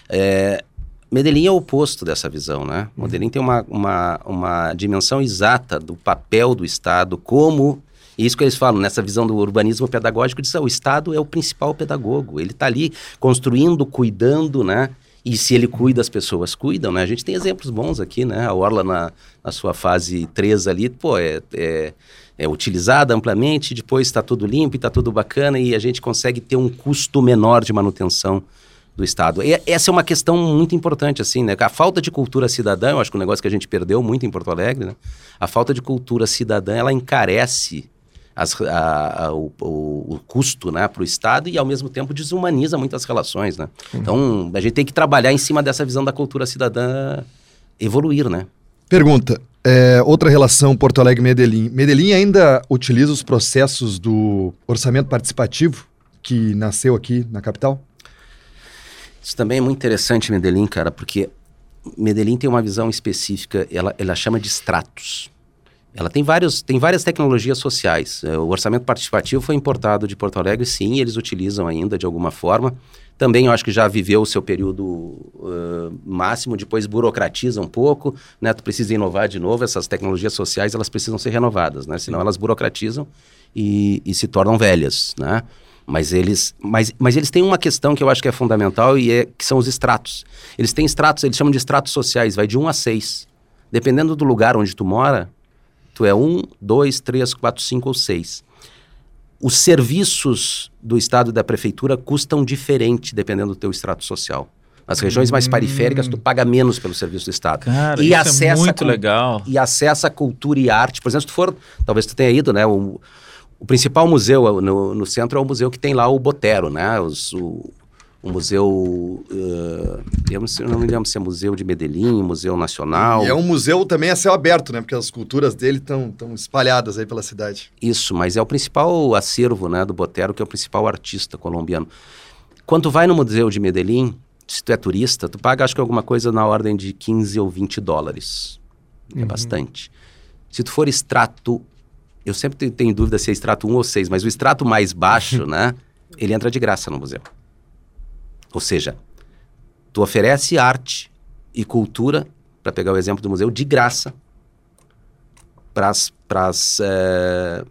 É, Medellín é o oposto dessa visão, né? Uhum. Medellín tem uma, uma, uma dimensão exata do papel do Estado como e isso que eles falam, nessa visão do urbanismo pedagógico, diz, ah, o Estado é o principal pedagogo. Ele está ali construindo, cuidando, né? E se ele cuida, as pessoas cuidam, né? A gente tem exemplos bons aqui, né? A Orla na, na sua fase 3 ali, pô, é, é, é utilizada amplamente, depois está tudo limpo e está tudo bacana e a gente consegue ter um custo menor de manutenção do Estado. E essa é uma questão muito importante, assim, né? A falta de cultura cidadã, eu acho que um negócio que a gente perdeu muito em Porto Alegre, né? A falta de cultura cidadã, ela encarece as, a, a, o, o, custo né, para o Estado e, ao mesmo tempo, desumaniza muitas relações. Né? Uhum. Então, a gente tem que trabalhar em cima dessa visão da cultura cidadã evoluir, né? Pergunta. É, outra relação Porto Alegre-Medellín. Medellín ainda utiliza os processos do orçamento participativo que nasceu aqui na capital? Isso também é muito interessante, Medellín, cara, porque Medellín tem uma visão específica, ela, ela chama de estratos. Ela tem, vários, tem várias tecnologias sociais. É, o orçamento participativo foi importado de Porto Alegre, sim, eles utilizam ainda de alguma forma. Também eu acho que já viveu o seu período uh, máximo, depois burocratiza um pouco, né? Tu precisa inovar de novo, essas tecnologias sociais elas precisam ser renovadas, né? Senão elas burocratizam e, e se tornam velhas, né? Mas eles, mas, mas eles têm uma questão que eu acho que é fundamental e é que são os estratos. Eles têm estratos, eles chamam de estratos sociais, vai de 1 a 6. Dependendo do lugar onde tu mora, tu é 1, 2, 3, 4, 5 ou 6 os serviços do Estado e da Prefeitura custam diferente dependendo do teu extrato social. Nas regiões mais periféricas, tu paga menos pelo serviço do Estado. Cara, e isso acessa é muito legal. E acessa cultura e arte. Por exemplo, se tu for, talvez tu tenha ido, né? O, o principal museu no, no centro é o museu que tem lá o Botero, né? Os, o, o museu, uh, eu não me lembro se é museu de Medellín, museu nacional. E é um museu também a céu aberto, né? Porque as culturas dele estão espalhadas aí pela cidade. Isso, mas é o principal acervo, né, do Botero, que é o principal artista colombiano. Quando tu vai no museu de Medellín, se tu é turista, tu paga acho que alguma coisa na ordem de 15 ou 20 dólares. É uhum. bastante. Se tu for extrato, eu sempre tenho dúvida se é extrato 1 ou 6, mas o extrato mais baixo, (laughs) né, ele entra de graça no museu. Ou seja, tu oferece arte e cultura, para pegar o exemplo do museu, de graça para as é,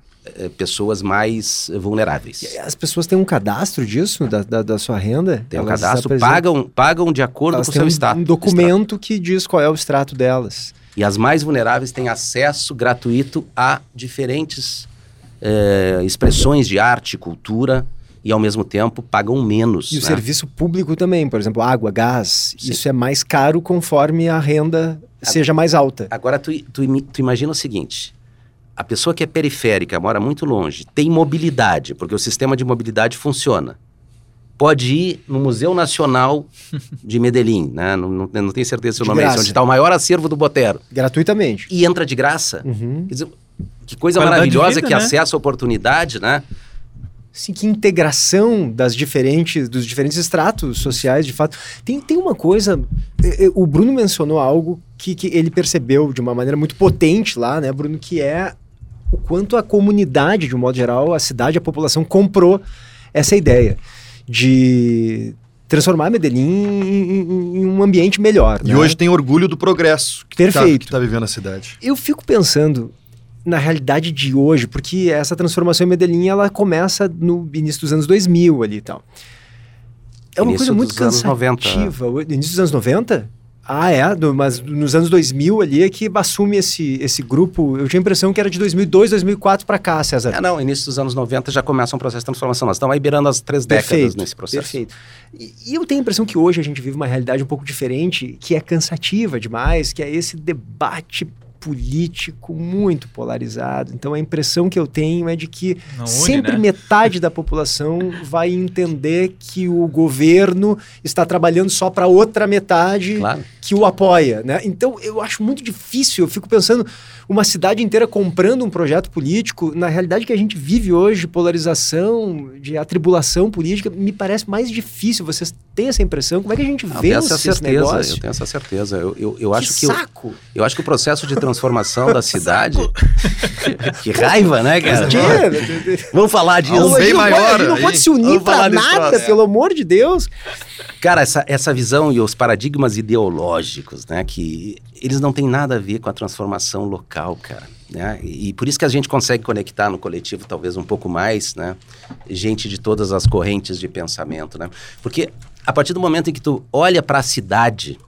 pessoas mais vulneráveis. As pessoas têm um cadastro disso, da, da, da sua renda? Tem um cadastro, pagam, pagam de acordo elas com o seu um, status. um documento extrato. que diz qual é o extrato delas. E as mais vulneráveis têm acesso gratuito a diferentes é, expressões de arte, cultura, e ao mesmo tempo pagam menos. E né? o serviço público também, por exemplo, água, gás, Sim. isso é mais caro conforme a renda seja mais alta. Agora tu, tu, tu imagina o seguinte: a pessoa que é periférica, mora muito longe, tem mobilidade, porque o sistema de mobilidade funciona. Pode ir no Museu Nacional de Medellín, né? Não, não, não tenho certeza se o nome é esse, onde está o maior acervo do Botero. Gratuitamente. E entra de graça. Uhum. Quer dizer, que coisa maravilhosa, vida, que né? acesso à oportunidade, né? Sim, que integração das diferentes, dos diferentes estratos sociais, de fato. Tem, tem uma coisa, eh, eh, o Bruno mencionou algo que, que ele percebeu de uma maneira muito potente lá, né, Bruno, que é o quanto a comunidade, de um modo geral, a cidade, a população comprou essa ideia de transformar Medellín em, em um ambiente melhor. E né? hoje tem orgulho do progresso que está tá vivendo a cidade. Eu fico pensando, na realidade de hoje, porque essa transformação em Medellín ela começa no início dos anos 2000 ali e tal. É uma coisa muito cansativa. Início dos anos 90? Ah, é? Do, mas nos anos 2000 ali é que assume esse, esse grupo. Eu tinha a impressão que era de 2002, 2004 para cá, César. É, não, início dos anos 90 já começa um processo de transformação. Nós estamos aí beirando as três perfeito, décadas nesse processo. Perfeito. E, e, eu tenho a impressão que hoje a gente vive uma realidade um pouco diferente, que é cansativa demais, que é esse debate político muito polarizado. Então a impressão que eu tenho é de que une, sempre né? metade da população vai entender que o governo está trabalhando só para outra metade claro. que o apoia, né? Então eu acho muito difícil, eu fico pensando uma cidade inteira comprando um projeto político, na realidade que a gente vive hoje, polarização, de atribulação política, me parece mais difícil. Vocês têm essa impressão? Como é que a gente vê essa certeza, negócio? Eu tenho essa certeza. Eu, eu, eu acho que saco! Eu, eu acho que o processo de transformação da (laughs) cidade. (laughs) que raiva, né, cara? Vamos falar disso. Não, bem maior. Não pode se unir para nada, pelo amor de Deus. Cara, essa, essa visão e os paradigmas ideológicos, né, que eles não têm nada a ver com a transformação local, cara. Né? E, e por isso que a gente consegue conectar no coletivo talvez um pouco mais, né? Gente de todas as correntes de pensamento, né? Porque a partir do momento em que tu olha para a cidade,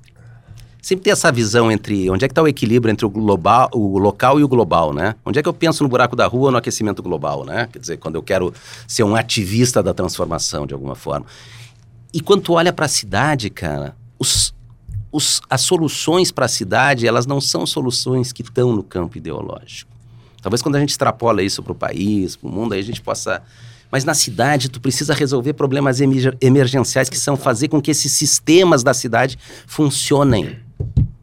sempre tem essa visão entre onde é que está o equilíbrio entre o global, o local e o global, né? Onde é que eu penso no buraco da rua no aquecimento global, né? Quer dizer, quando eu quero ser um ativista da transformação de alguma forma. E quando tu olha para a cidade, cara, os, os, as soluções para a cidade, elas não são soluções que estão no campo ideológico. Talvez quando a gente extrapola isso para o país, para o mundo, aí a gente possa... Mas na cidade, tu precisa resolver problemas emergenciais que são fazer com que esses sistemas da cidade funcionem.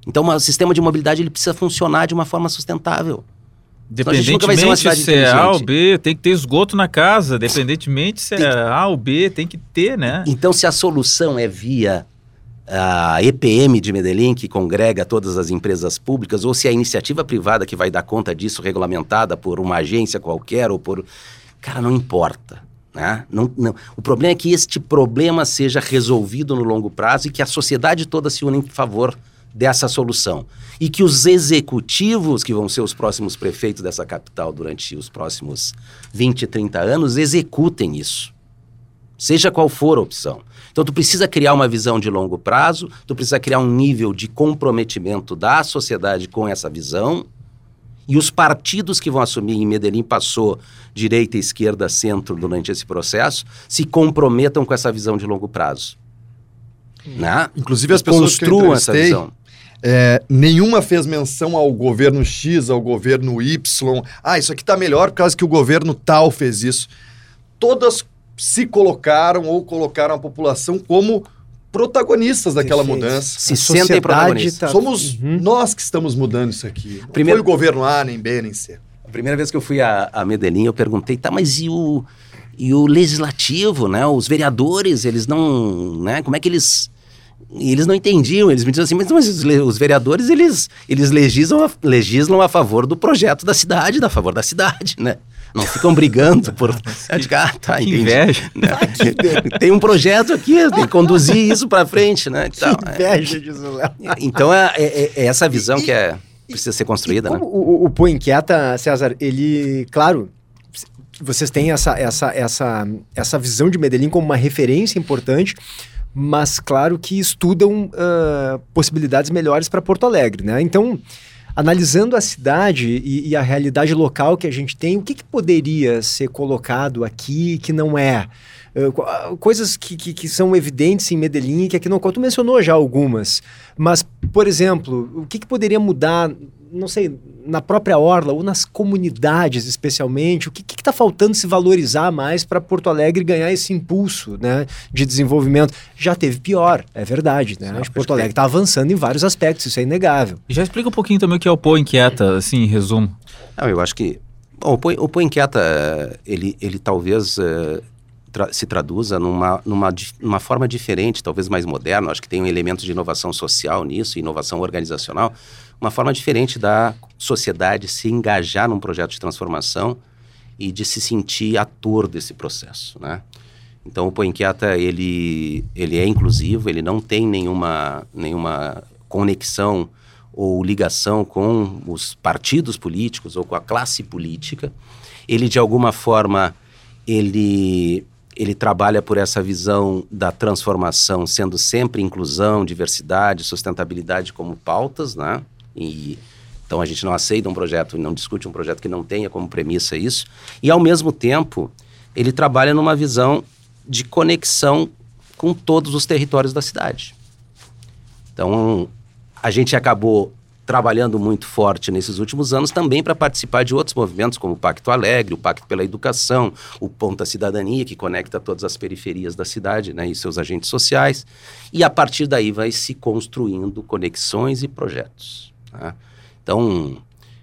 Então, o sistema de mobilidade ele precisa funcionar de uma forma sustentável. Independentemente se é A ou B, tem que ter esgoto na casa. Independentemente se é A ou B, tem que ter, né? Então, se a solução é via a EPM de Medellín, que congrega todas as empresas públicas, ou se é a iniciativa privada que vai dar conta disso, regulamentada por uma agência qualquer ou por. Cara, não importa. Né? Não, não. O problema é que este problema seja resolvido no longo prazo e que a sociedade toda se une em favor dessa solução. E que os executivos, que vão ser os próximos prefeitos dessa capital durante os próximos 20, 30 anos, executem isso. Seja qual for a opção. Então, tu precisa criar uma visão de longo prazo, tu precisa criar um nível de comprometimento da sociedade com essa visão. E os partidos que vão assumir, em Medellín passou direita, esquerda, centro durante esse processo, se comprometam com essa visão de longo prazo. Né? Inclusive as pessoas Construam essa visão. É, nenhuma fez menção ao governo X, ao governo Y. Ah, isso aqui está melhor por causa que o governo tal fez isso. Todas se colocaram ou colocaram a população como protagonistas daquela mudança. Se sentem protagonistas. Tá... Somos uhum. nós que estamos mudando isso aqui. Não Primeiro... foi o governo A, nem B, nem C. A primeira vez que eu fui a, a Medellín, eu perguntei, tá, mas e o, e o legislativo, né? Os vereadores, eles não, né? Como é que eles... Eles não entendiam, eles me diziam assim, mas, mas os, os, vereadores, eles, eles legislam, a, legislam a favor do projeto da cidade, a favor da cidade, né? Não ficam brigando por. Que, ah, tá, que inveja. Né? Tem um projeto aqui, tem que conduzir isso para frente, né? Então, que inveja disso, Léo. Então é, é, é, essa visão e, que é, precisa ser construída, né? O, o Pô Inquieta, César, ele, claro, vocês têm essa, essa, essa, essa visão de Medellín como uma referência importante, mas claro que estudam uh, possibilidades melhores para Porto Alegre, né? Então, analisando a cidade e, e, a realidade local que a gente tem, o que, que poderia ser colocado aqui que não é? Uh, coisas que, que, que, são evidentes em Medellín, que aqui não. Tu mencionou já algumas, mas, por exemplo, o que, que poderia mudar não sei, na própria Orla ou nas comunidades especialmente, o que está faltando se valorizar mais para Porto Alegre ganhar esse impulso né, de desenvolvimento? Já teve pior, é verdade. Né? Sim, Porto Alegre está avançando em vários aspectos, isso é inegável. Já explica um pouquinho também o que é o Pô Inquieta, assim, em resumo. Não, eu acho que bom, o, Pô, o Pô Inquieta, ele, ele talvez... Uh, tra se traduza numa, numa, numa forma diferente, talvez mais moderna. Acho que tem um elemento de inovação social nisso, inovação organizacional, uma forma diferente da sociedade se engajar num projeto de transformação e de se sentir ator desse processo, né? Então o Põe Inquieta, ele, ele é inclusivo, ele não tem nenhuma, nenhuma conexão ou ligação com os partidos políticos ou com a classe política. Ele, de alguma forma, ele, ele trabalha por essa visão da transformação, sendo sempre inclusão, diversidade, sustentabilidade como pautas, né? E, então a gente não aceita um projeto, não discute um projeto que não tenha como premissa isso. E ao mesmo tempo, ele trabalha numa visão de conexão com todos os territórios da cidade. Então, a gente acabou trabalhando muito forte nesses últimos anos também para participar de outros movimentos, como o Pacto Alegre, o Pacto pela Educação, o Ponta Cidadania, que conecta todas as periferias da cidade né, e seus agentes sociais. E a partir daí vai se construindo conexões e projetos. Tá? Então,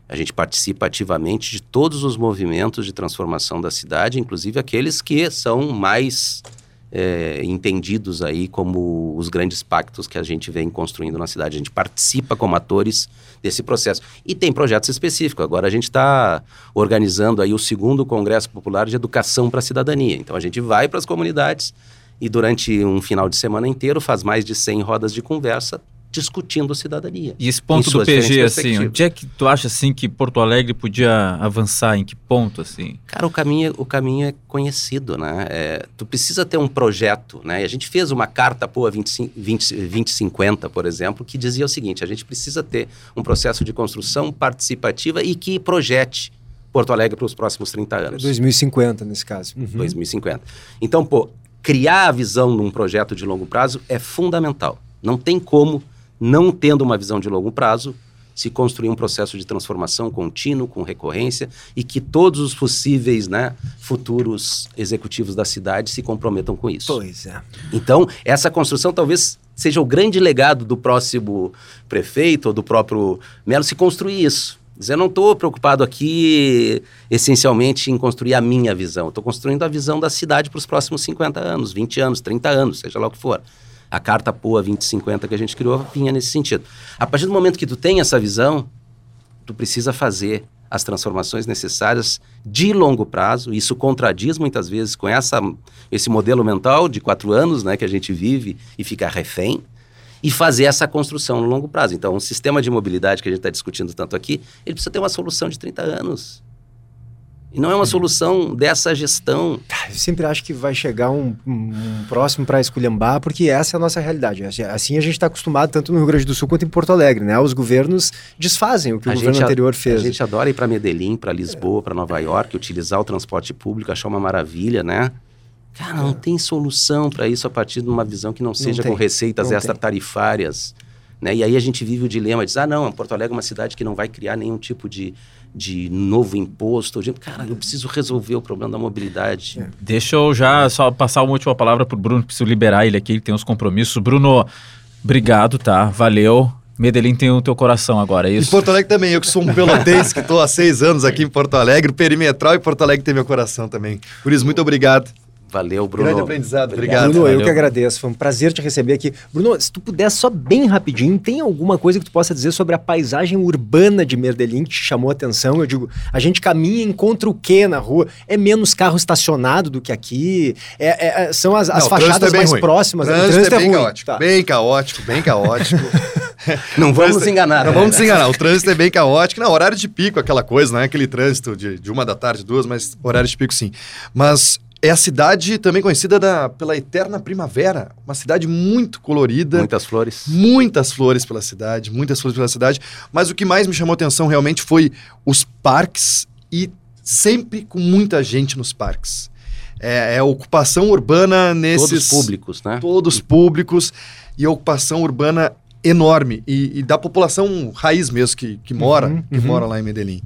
a gente participa ativamente de todos os movimentos de transformação da cidade, inclusive aqueles que são mais é, entendidos aí como os grandes pactos que a gente vem construindo na cidade. A gente participa como atores desse processo. E tem projetos específicos. Agora a gente está organizando aí o segundo Congresso Popular de Educação para a Cidadania. Então a gente vai para as comunidades e durante um final de semana inteiro faz mais de 100 rodas de conversa discutindo cidadania. E esse ponto do PG, assim, onde é que tu acha assim que Porto Alegre podia avançar? Em que ponto, assim? Cara, o caminho, o caminho é conhecido, né? É, tu precisa ter um projeto, né? E a gente fez uma carta POA 20, 20, 2050, por exemplo, que dizia o seguinte: a gente precisa ter um processo de construção participativa e que projete Porto Alegre para os próximos 30 anos. 2050, nesse caso. Uhum. 2050. Então, pô, criar a visão de um projeto de longo prazo é fundamental. Não tem como não tendo uma visão de longo prazo, se construir um processo de transformação contínuo, com recorrência, e que todos os possíveis né, futuros executivos da cidade se comprometam com isso. Pois é. Então, essa construção talvez seja o grande legado do próximo prefeito ou do próprio Melo se construir isso. Dizer, eu não estou preocupado aqui essencialmente em construir a minha visão, estou construindo a visão da cidade para os próximos 50 anos, 20 anos, 30 anos, seja lá o que for. A carta POA 2050 que a gente criou vinha nesse sentido. A partir do momento que tu tem essa visão, tu precisa fazer as transformações necessárias de longo prazo. Isso contradiz muitas vezes com essa, esse modelo mental de quatro anos né, que a gente vive e fica refém e fazer essa construção no longo prazo. Então, o sistema de mobilidade que a gente está discutindo tanto aqui, ele precisa ter uma solução de 30 anos. E não é uma solução dessa gestão. Eu sempre acho que vai chegar um, um próximo para esculhambar, porque essa é a nossa realidade. Assim a gente está acostumado tanto no Rio Grande do Sul quanto em Porto Alegre, né? Os governos desfazem o que a o governo anterior fez. A gente adora ir para Medellín, para Lisboa, para Nova York, utilizar o transporte público, achar uma maravilha, né? Cara, não é. tem solução para isso a partir de uma visão que não seja não com receitas extra-tarifárias. Né? E aí a gente vive o dilema, diz, ah não, Porto Alegre é uma cidade que não vai criar nenhum tipo de, de novo imposto. De, cara, eu preciso resolver o problema da mobilidade. É. Deixa eu já só passar uma última palavra para o Bruno, preciso liberar ele aqui, ele tem uns compromissos. Bruno, obrigado, tá? Valeu. Medellín tem o teu coração agora, é isso? Em Porto Alegre também, eu que sou um pelotense, que estou há seis anos aqui em Porto Alegre, perimetral e Porto Alegre tem meu coração também. Por isso, muito obrigado. Valeu, Bruno. Grande aprendizado. Obrigado. Bruno, Valeu. eu que agradeço. Foi um prazer te receber aqui. Bruno, se tu puder só bem rapidinho, tem alguma coisa que tu possa dizer sobre a paisagem urbana de Medellín que te chamou a atenção? Eu digo, a gente caminha e encontra o quê na rua? É menos carro estacionado do que aqui? É, é, é são as, as Não, fachadas é mais ruim. próximas. O trânsito, o trânsito é, bem, é caótico, tá. bem caótico, bem caótico. (laughs) não vamos nos enganar. Não né? vamos nos enganar. O trânsito é bem caótico. Não, horário de pico, aquela coisa, não é aquele trânsito de, de uma da tarde, duas, mas horário de pico sim. Mas é a cidade também conhecida da, pela eterna primavera. Uma cidade muito colorida. Muitas flores. Muitas flores pela cidade, muitas flores pela cidade. Mas o que mais me chamou atenção realmente foi os parques e sempre com muita gente nos parques. É, é ocupação urbana nesses... Todos públicos, né? Todos públicos e ocupação urbana enorme. E, e da população raiz mesmo que, que mora, uhum, que uhum. mora lá em Medellín.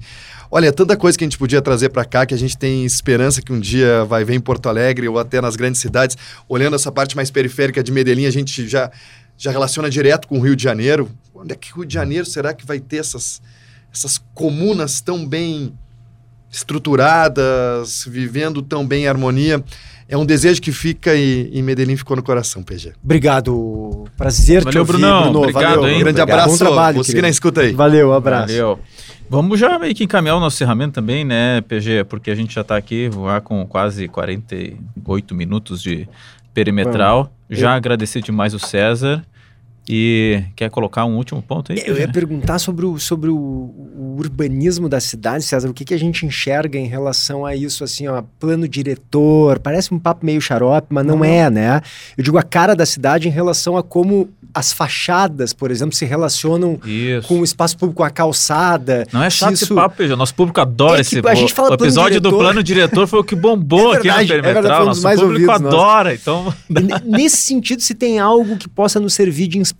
Olha, tanta coisa que a gente podia trazer para cá que a gente tem esperança que um dia vai ver em Porto Alegre ou até nas grandes cidades. Olhando essa parte mais periférica de Medellín, a gente já, já relaciona direto com o Rio de Janeiro. Onde é que o Rio de Janeiro será que vai ter essas, essas comunas tão bem estruturadas, vivendo tão bem em harmonia? É um desejo que fica e, e Medellín ficou no coração, PG. Obrigado. Prazer Valeu, te ouvir, Brunão. Bruno. Obrigado, Valeu. Hein? Um grande Obrigado. abraço. Bom trabalho, Vou seguir na escuta aí. Valeu, um abraço. Valeu. Vamos já meio que encaminhar o nosso encerramento também, né, PG? Porque a gente já está aqui já com quase 48 minutos de perimetral. já eu... agradecer demais o César. E quer colocar um último ponto aí? Eu ia perguntar sobre o, sobre o, o urbanismo da cidade, César. O que, que a gente enxerga em relação a isso, assim, ó, plano diretor? Parece um papo meio xarope, mas não, não é, né? Eu digo a cara da cidade em relação a como as fachadas, por exemplo, se relacionam isso. com o espaço público, com a calçada. Não é chato isso... esse papo, Pedro. Nosso público adora é esse a gente fala O episódio do plano diretor foi o que bombou (laughs) é verdade, aqui no Perimetral. É Nosso mais público ouvidos, adora, então... Nesse sentido, se tem algo que possa nos servir de inspiração,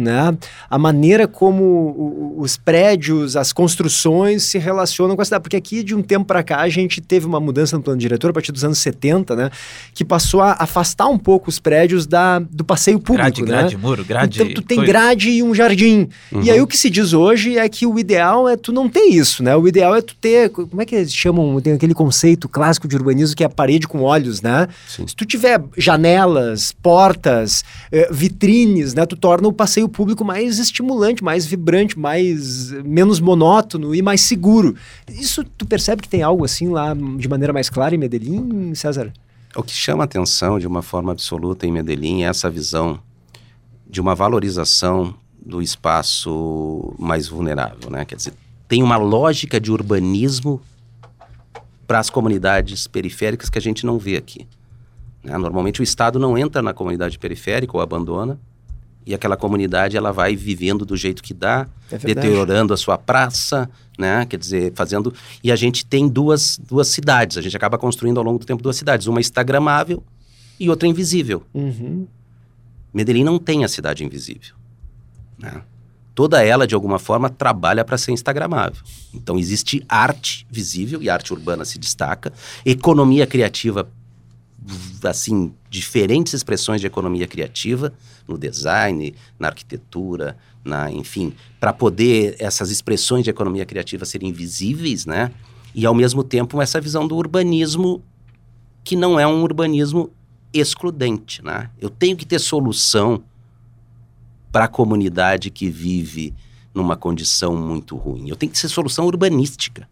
né? A maneira como os prédios, as construções se relacionam com a cidade. Porque aqui, de um tempo para cá, a gente teve uma mudança no plano diretor, a partir dos anos 70, né? Que passou a afastar um pouco os prédios da, do passeio público, grade, né? Grade, muro, grade. Então, tu tem coisa. grade e um jardim. Uhum. E aí o que se diz hoje é que o ideal é tu não ter isso, né? O ideal é tu ter, como é que eles chamam, tem aquele conceito clássico de urbanismo que é a parede com olhos, né? Sim. Se tu tiver janelas, portas, eh, vitrines, né? Tu torna o passeio público mais estimulante, mais vibrante, mais menos monótono e mais seguro. Isso tu percebe que tem algo assim lá de maneira mais clara em Medellín, César? O que chama atenção de uma forma absoluta em Medellín é essa visão de uma valorização do espaço mais vulnerável, né? Quer dizer, tem uma lógica de urbanismo para as comunidades periféricas que a gente não vê aqui. Né? Normalmente o Estado não entra na comunidade periférica ou abandona, e aquela comunidade ela vai vivendo do jeito que dá, é deteriorando a sua praça, né? Quer dizer, fazendo. E a gente tem duas, duas cidades, a gente acaba construindo ao longo do tempo duas cidades, uma instagramável e outra invisível. Uhum. Medellín não tem a cidade invisível. Né? Toda ela, de alguma forma, trabalha para ser instagramável. Então, existe arte visível, e arte urbana se destaca, economia criativa assim, diferentes expressões de economia criativa no design, na arquitetura, na, enfim, para poder essas expressões de economia criativa serem visíveis, né? E ao mesmo tempo essa visão do urbanismo que não é um urbanismo excludente, né? Eu tenho que ter solução para a comunidade que vive numa condição muito ruim. Eu tenho que ser solução urbanística.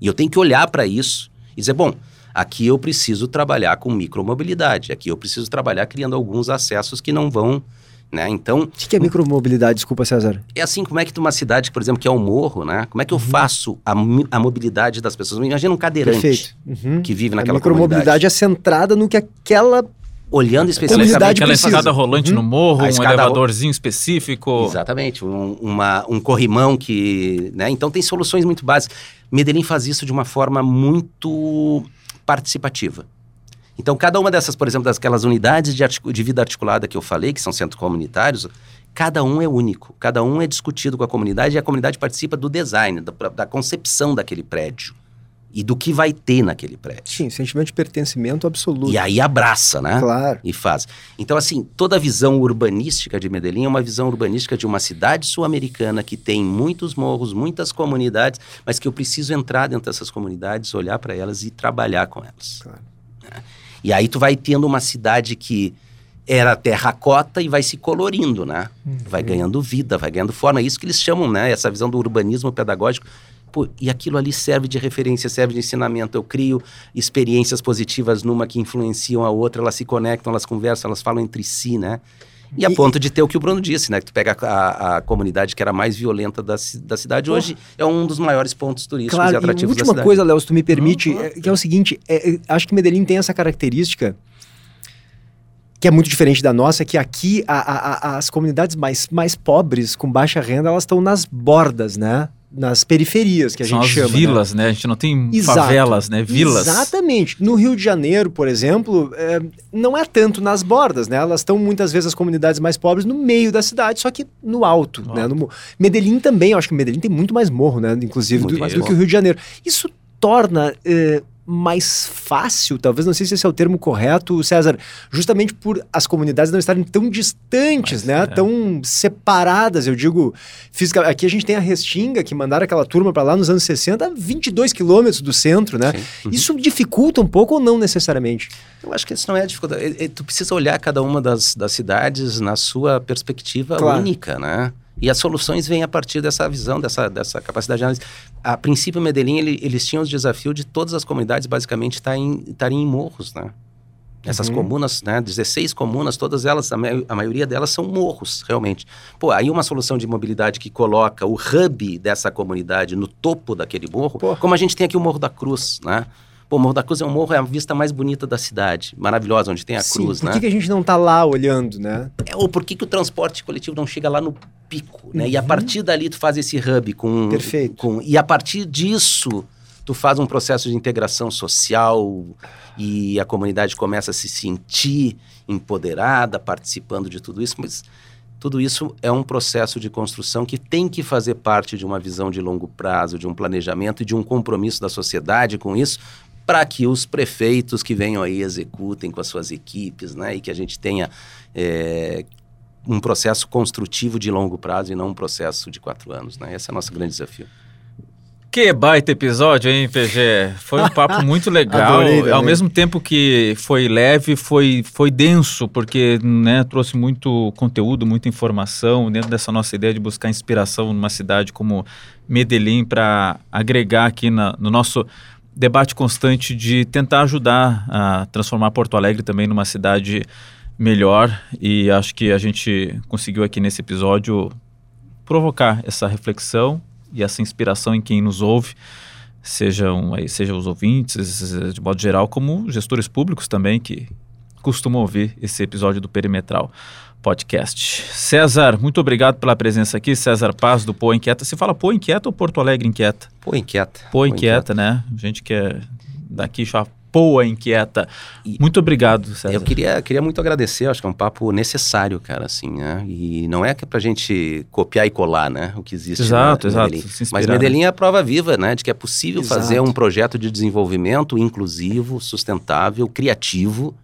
E eu tenho que olhar para isso e dizer, bom, aqui eu preciso trabalhar com micromobilidade, aqui eu preciso trabalhar criando alguns acessos que não vão né? Então, o que, é micromobilidade? Desculpa, César. É assim, como é que uma cidade, por exemplo, que é o morro, né? Como é que eu uhum. faço a, a, mobilidade das pessoas? Imagina um cadeirante uhum. que vive naquela a micromobilidade é centrada no que aquela olhando especificamente aquela escada rolante uhum. no morro, um elevadorzinho específico. Exatamente, um, uma, um corrimão que, né? Então tem soluções muito básicas. Medellín faz isso de uma forma muito participativa. Então, cada uma dessas, por exemplo, daquelas unidades de, de vida articulada que eu falei, que são centros comunitários, cada um é único, cada um é discutido com a comunidade e a comunidade participa do design, da, da concepção daquele prédio e do que vai ter naquele prédio. Sim, sentimento de pertencimento absoluto. E aí abraça, né? Claro. E faz. Então, assim, toda a visão urbanística de Medellín é uma visão urbanística de uma cidade sul-americana que tem muitos morros, muitas comunidades, mas que eu preciso entrar dentro dessas comunidades, olhar para elas e trabalhar com elas. Claro. Né? E aí tu vai tendo uma cidade que era terracota e vai se colorindo, né? Uhum. Vai ganhando vida, vai ganhando forma. É isso que eles chamam, né? Essa visão do urbanismo pedagógico. Pô, e aquilo ali serve de referência, serve de ensinamento. Eu crio experiências positivas numa que influenciam a outra, elas se conectam, elas conversam, elas falam entre si, né? E a ponto de ter o que o Bruno disse, né? Que tu pega a, a comunidade que era mais violenta da, da cidade, hoje é um dos maiores pontos turísticos claro, e atrativos e última coisa, Léo, se tu me permite, é, que é o seguinte, é, é, acho que Medellín tem essa característica que é muito diferente da nossa, que aqui a, a, as comunidades mais, mais pobres, com baixa renda, elas estão nas bordas, né? Nas periferias que a São gente chama. vilas, né? né? A gente não tem Exato. favelas, né? Vilas. Exatamente. No Rio de Janeiro, por exemplo, é, não é tanto nas bordas, né? Elas estão muitas vezes as comunidades mais pobres no meio da cidade, só que no alto, né? No, Medellín também, eu acho que Medellín tem muito mais morro, né? Inclusive do, do, que o Rio de Janeiro. Isso torna é, mais fácil, talvez não sei se esse é o termo correto, César, justamente por as comunidades não estarem tão distantes, Mas, né? É. Tão separadas, eu digo, física. Aqui a gente tem a Restinga, que mandaram aquela turma para lá nos anos 60, 22 quilômetros do centro, né? Uhum. Isso dificulta um pouco ou não necessariamente? Eu acho que isso não é dificuldade. Tu precisa olhar cada uma das, das cidades na sua perspectiva claro. única, né? E as soluções vêm a partir dessa visão, dessa, dessa capacidade de análise. A princípio, Medellín, ele, eles tinham os desafios de todas as comunidades basicamente estarem, estarem em morros, né? Essas uhum. comunas, né, 16 comunas, todas elas, a, a, maioria delas são morros, realmente. Pô, aí uma solução de mobilidade que coloca o hub dessa comunidade no topo daquele morro, Pô. como a gente tem aqui o Morro da Cruz, né? Pô, o Morro da Cruz é um morro, é a vista mais bonita da cidade, maravilhosa, onde tem a Sim, cruz, por né? Por que, a gente não tá lá olhando, né? É, ou por que, que o transporte coletivo não chega lá no pico, né? Uhum. E a uhum. partir dali tu faz esse hub com... Perfeito. Com, e a partir disso tu faz um processo de integração social e a comunidade começa a se sentir empoderada, participando de tudo isso, mas tudo isso é um processo de construção que tem que fazer parte de uma visão de longo prazo, de um planejamento e de um compromisso da sociedade com isso, para que os prefeitos que venham aí executem com as suas equipes, né, e que a gente tenha é, um processo construtivo de longo prazo e não um processo de quatro anos, né? Esse é o nosso grande desafio. Que baita episódio, hein, PG? Foi um papo muito legal. (laughs) Adorei, Ao mesmo tempo que foi leve, foi, foi denso, porque né, trouxe muito conteúdo, muita informação dentro dessa nossa ideia de buscar inspiração numa cidade como Medellín para agregar aqui na, no nosso debate constante de tentar ajudar a transformar Porto Alegre também numa cidade melhor. E acho que a gente conseguiu aqui nesse episódio provocar essa reflexão e essa inspiração em quem nos ouve, sejam aí, seja os ouvintes, de modo geral, como gestores públicos também que costumam ouvir esse episódio do Perimetral Podcast. César, muito obrigado pela presença aqui. César Paz, do Pô Inquieta. Você fala Pô Inquieta ou Porto Alegre Inquieta? Pô Inquieta. Pô Inquieta, né? A gente que é daqui já Poa Inquieta. Muito obrigado, César. Eu queria, queria muito agradecer, acho que é um papo necessário, cara, assim, né? E não é que é pra gente copiar e colar, né? O que existe. Exato, né, exato. Medellín. Mas Medellín é a prova viva, né? De que é possível exato. fazer um projeto de desenvolvimento inclusivo, sustentável, criativo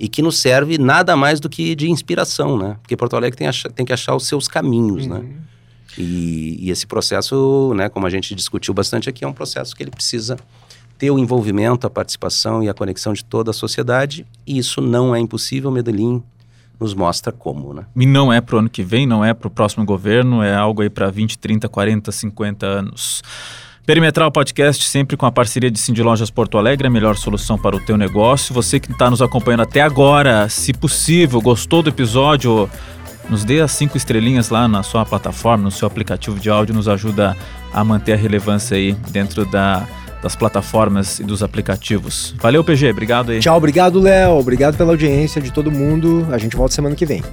e que nos serve nada mais do que de inspiração, né? Porque Porto Alegre tem, tem que achar os seus caminhos, né? uhum. né? E, e, esse processo, né, como a gente discutiu bastante aqui, é um processo que ele precisa ter o envolvimento, a participação e a conexão de toda a sociedade. E isso não é impossível. Medellín nos mostra como, né? E não é para o ano que vem, não é para o próximo governo, é algo aí para 20, 30, 40, 50 anos. Perimetral Podcast, sempre com a parceria de Cindy Lojas Porto Alegre, a melhor solução para o teu negócio. Você que está nos acompanhando até agora, se possível, gostou do episódio, nos dê as cinco estrelinhas lá na sua plataforma, no seu aplicativo de áudio, nos ajuda a manter a relevância aí dentro da das plataformas e dos aplicativos. Valeu, PG, obrigado aí. Tchau, obrigado, Léo. Obrigado pela audiência de todo mundo. A gente volta semana que vem.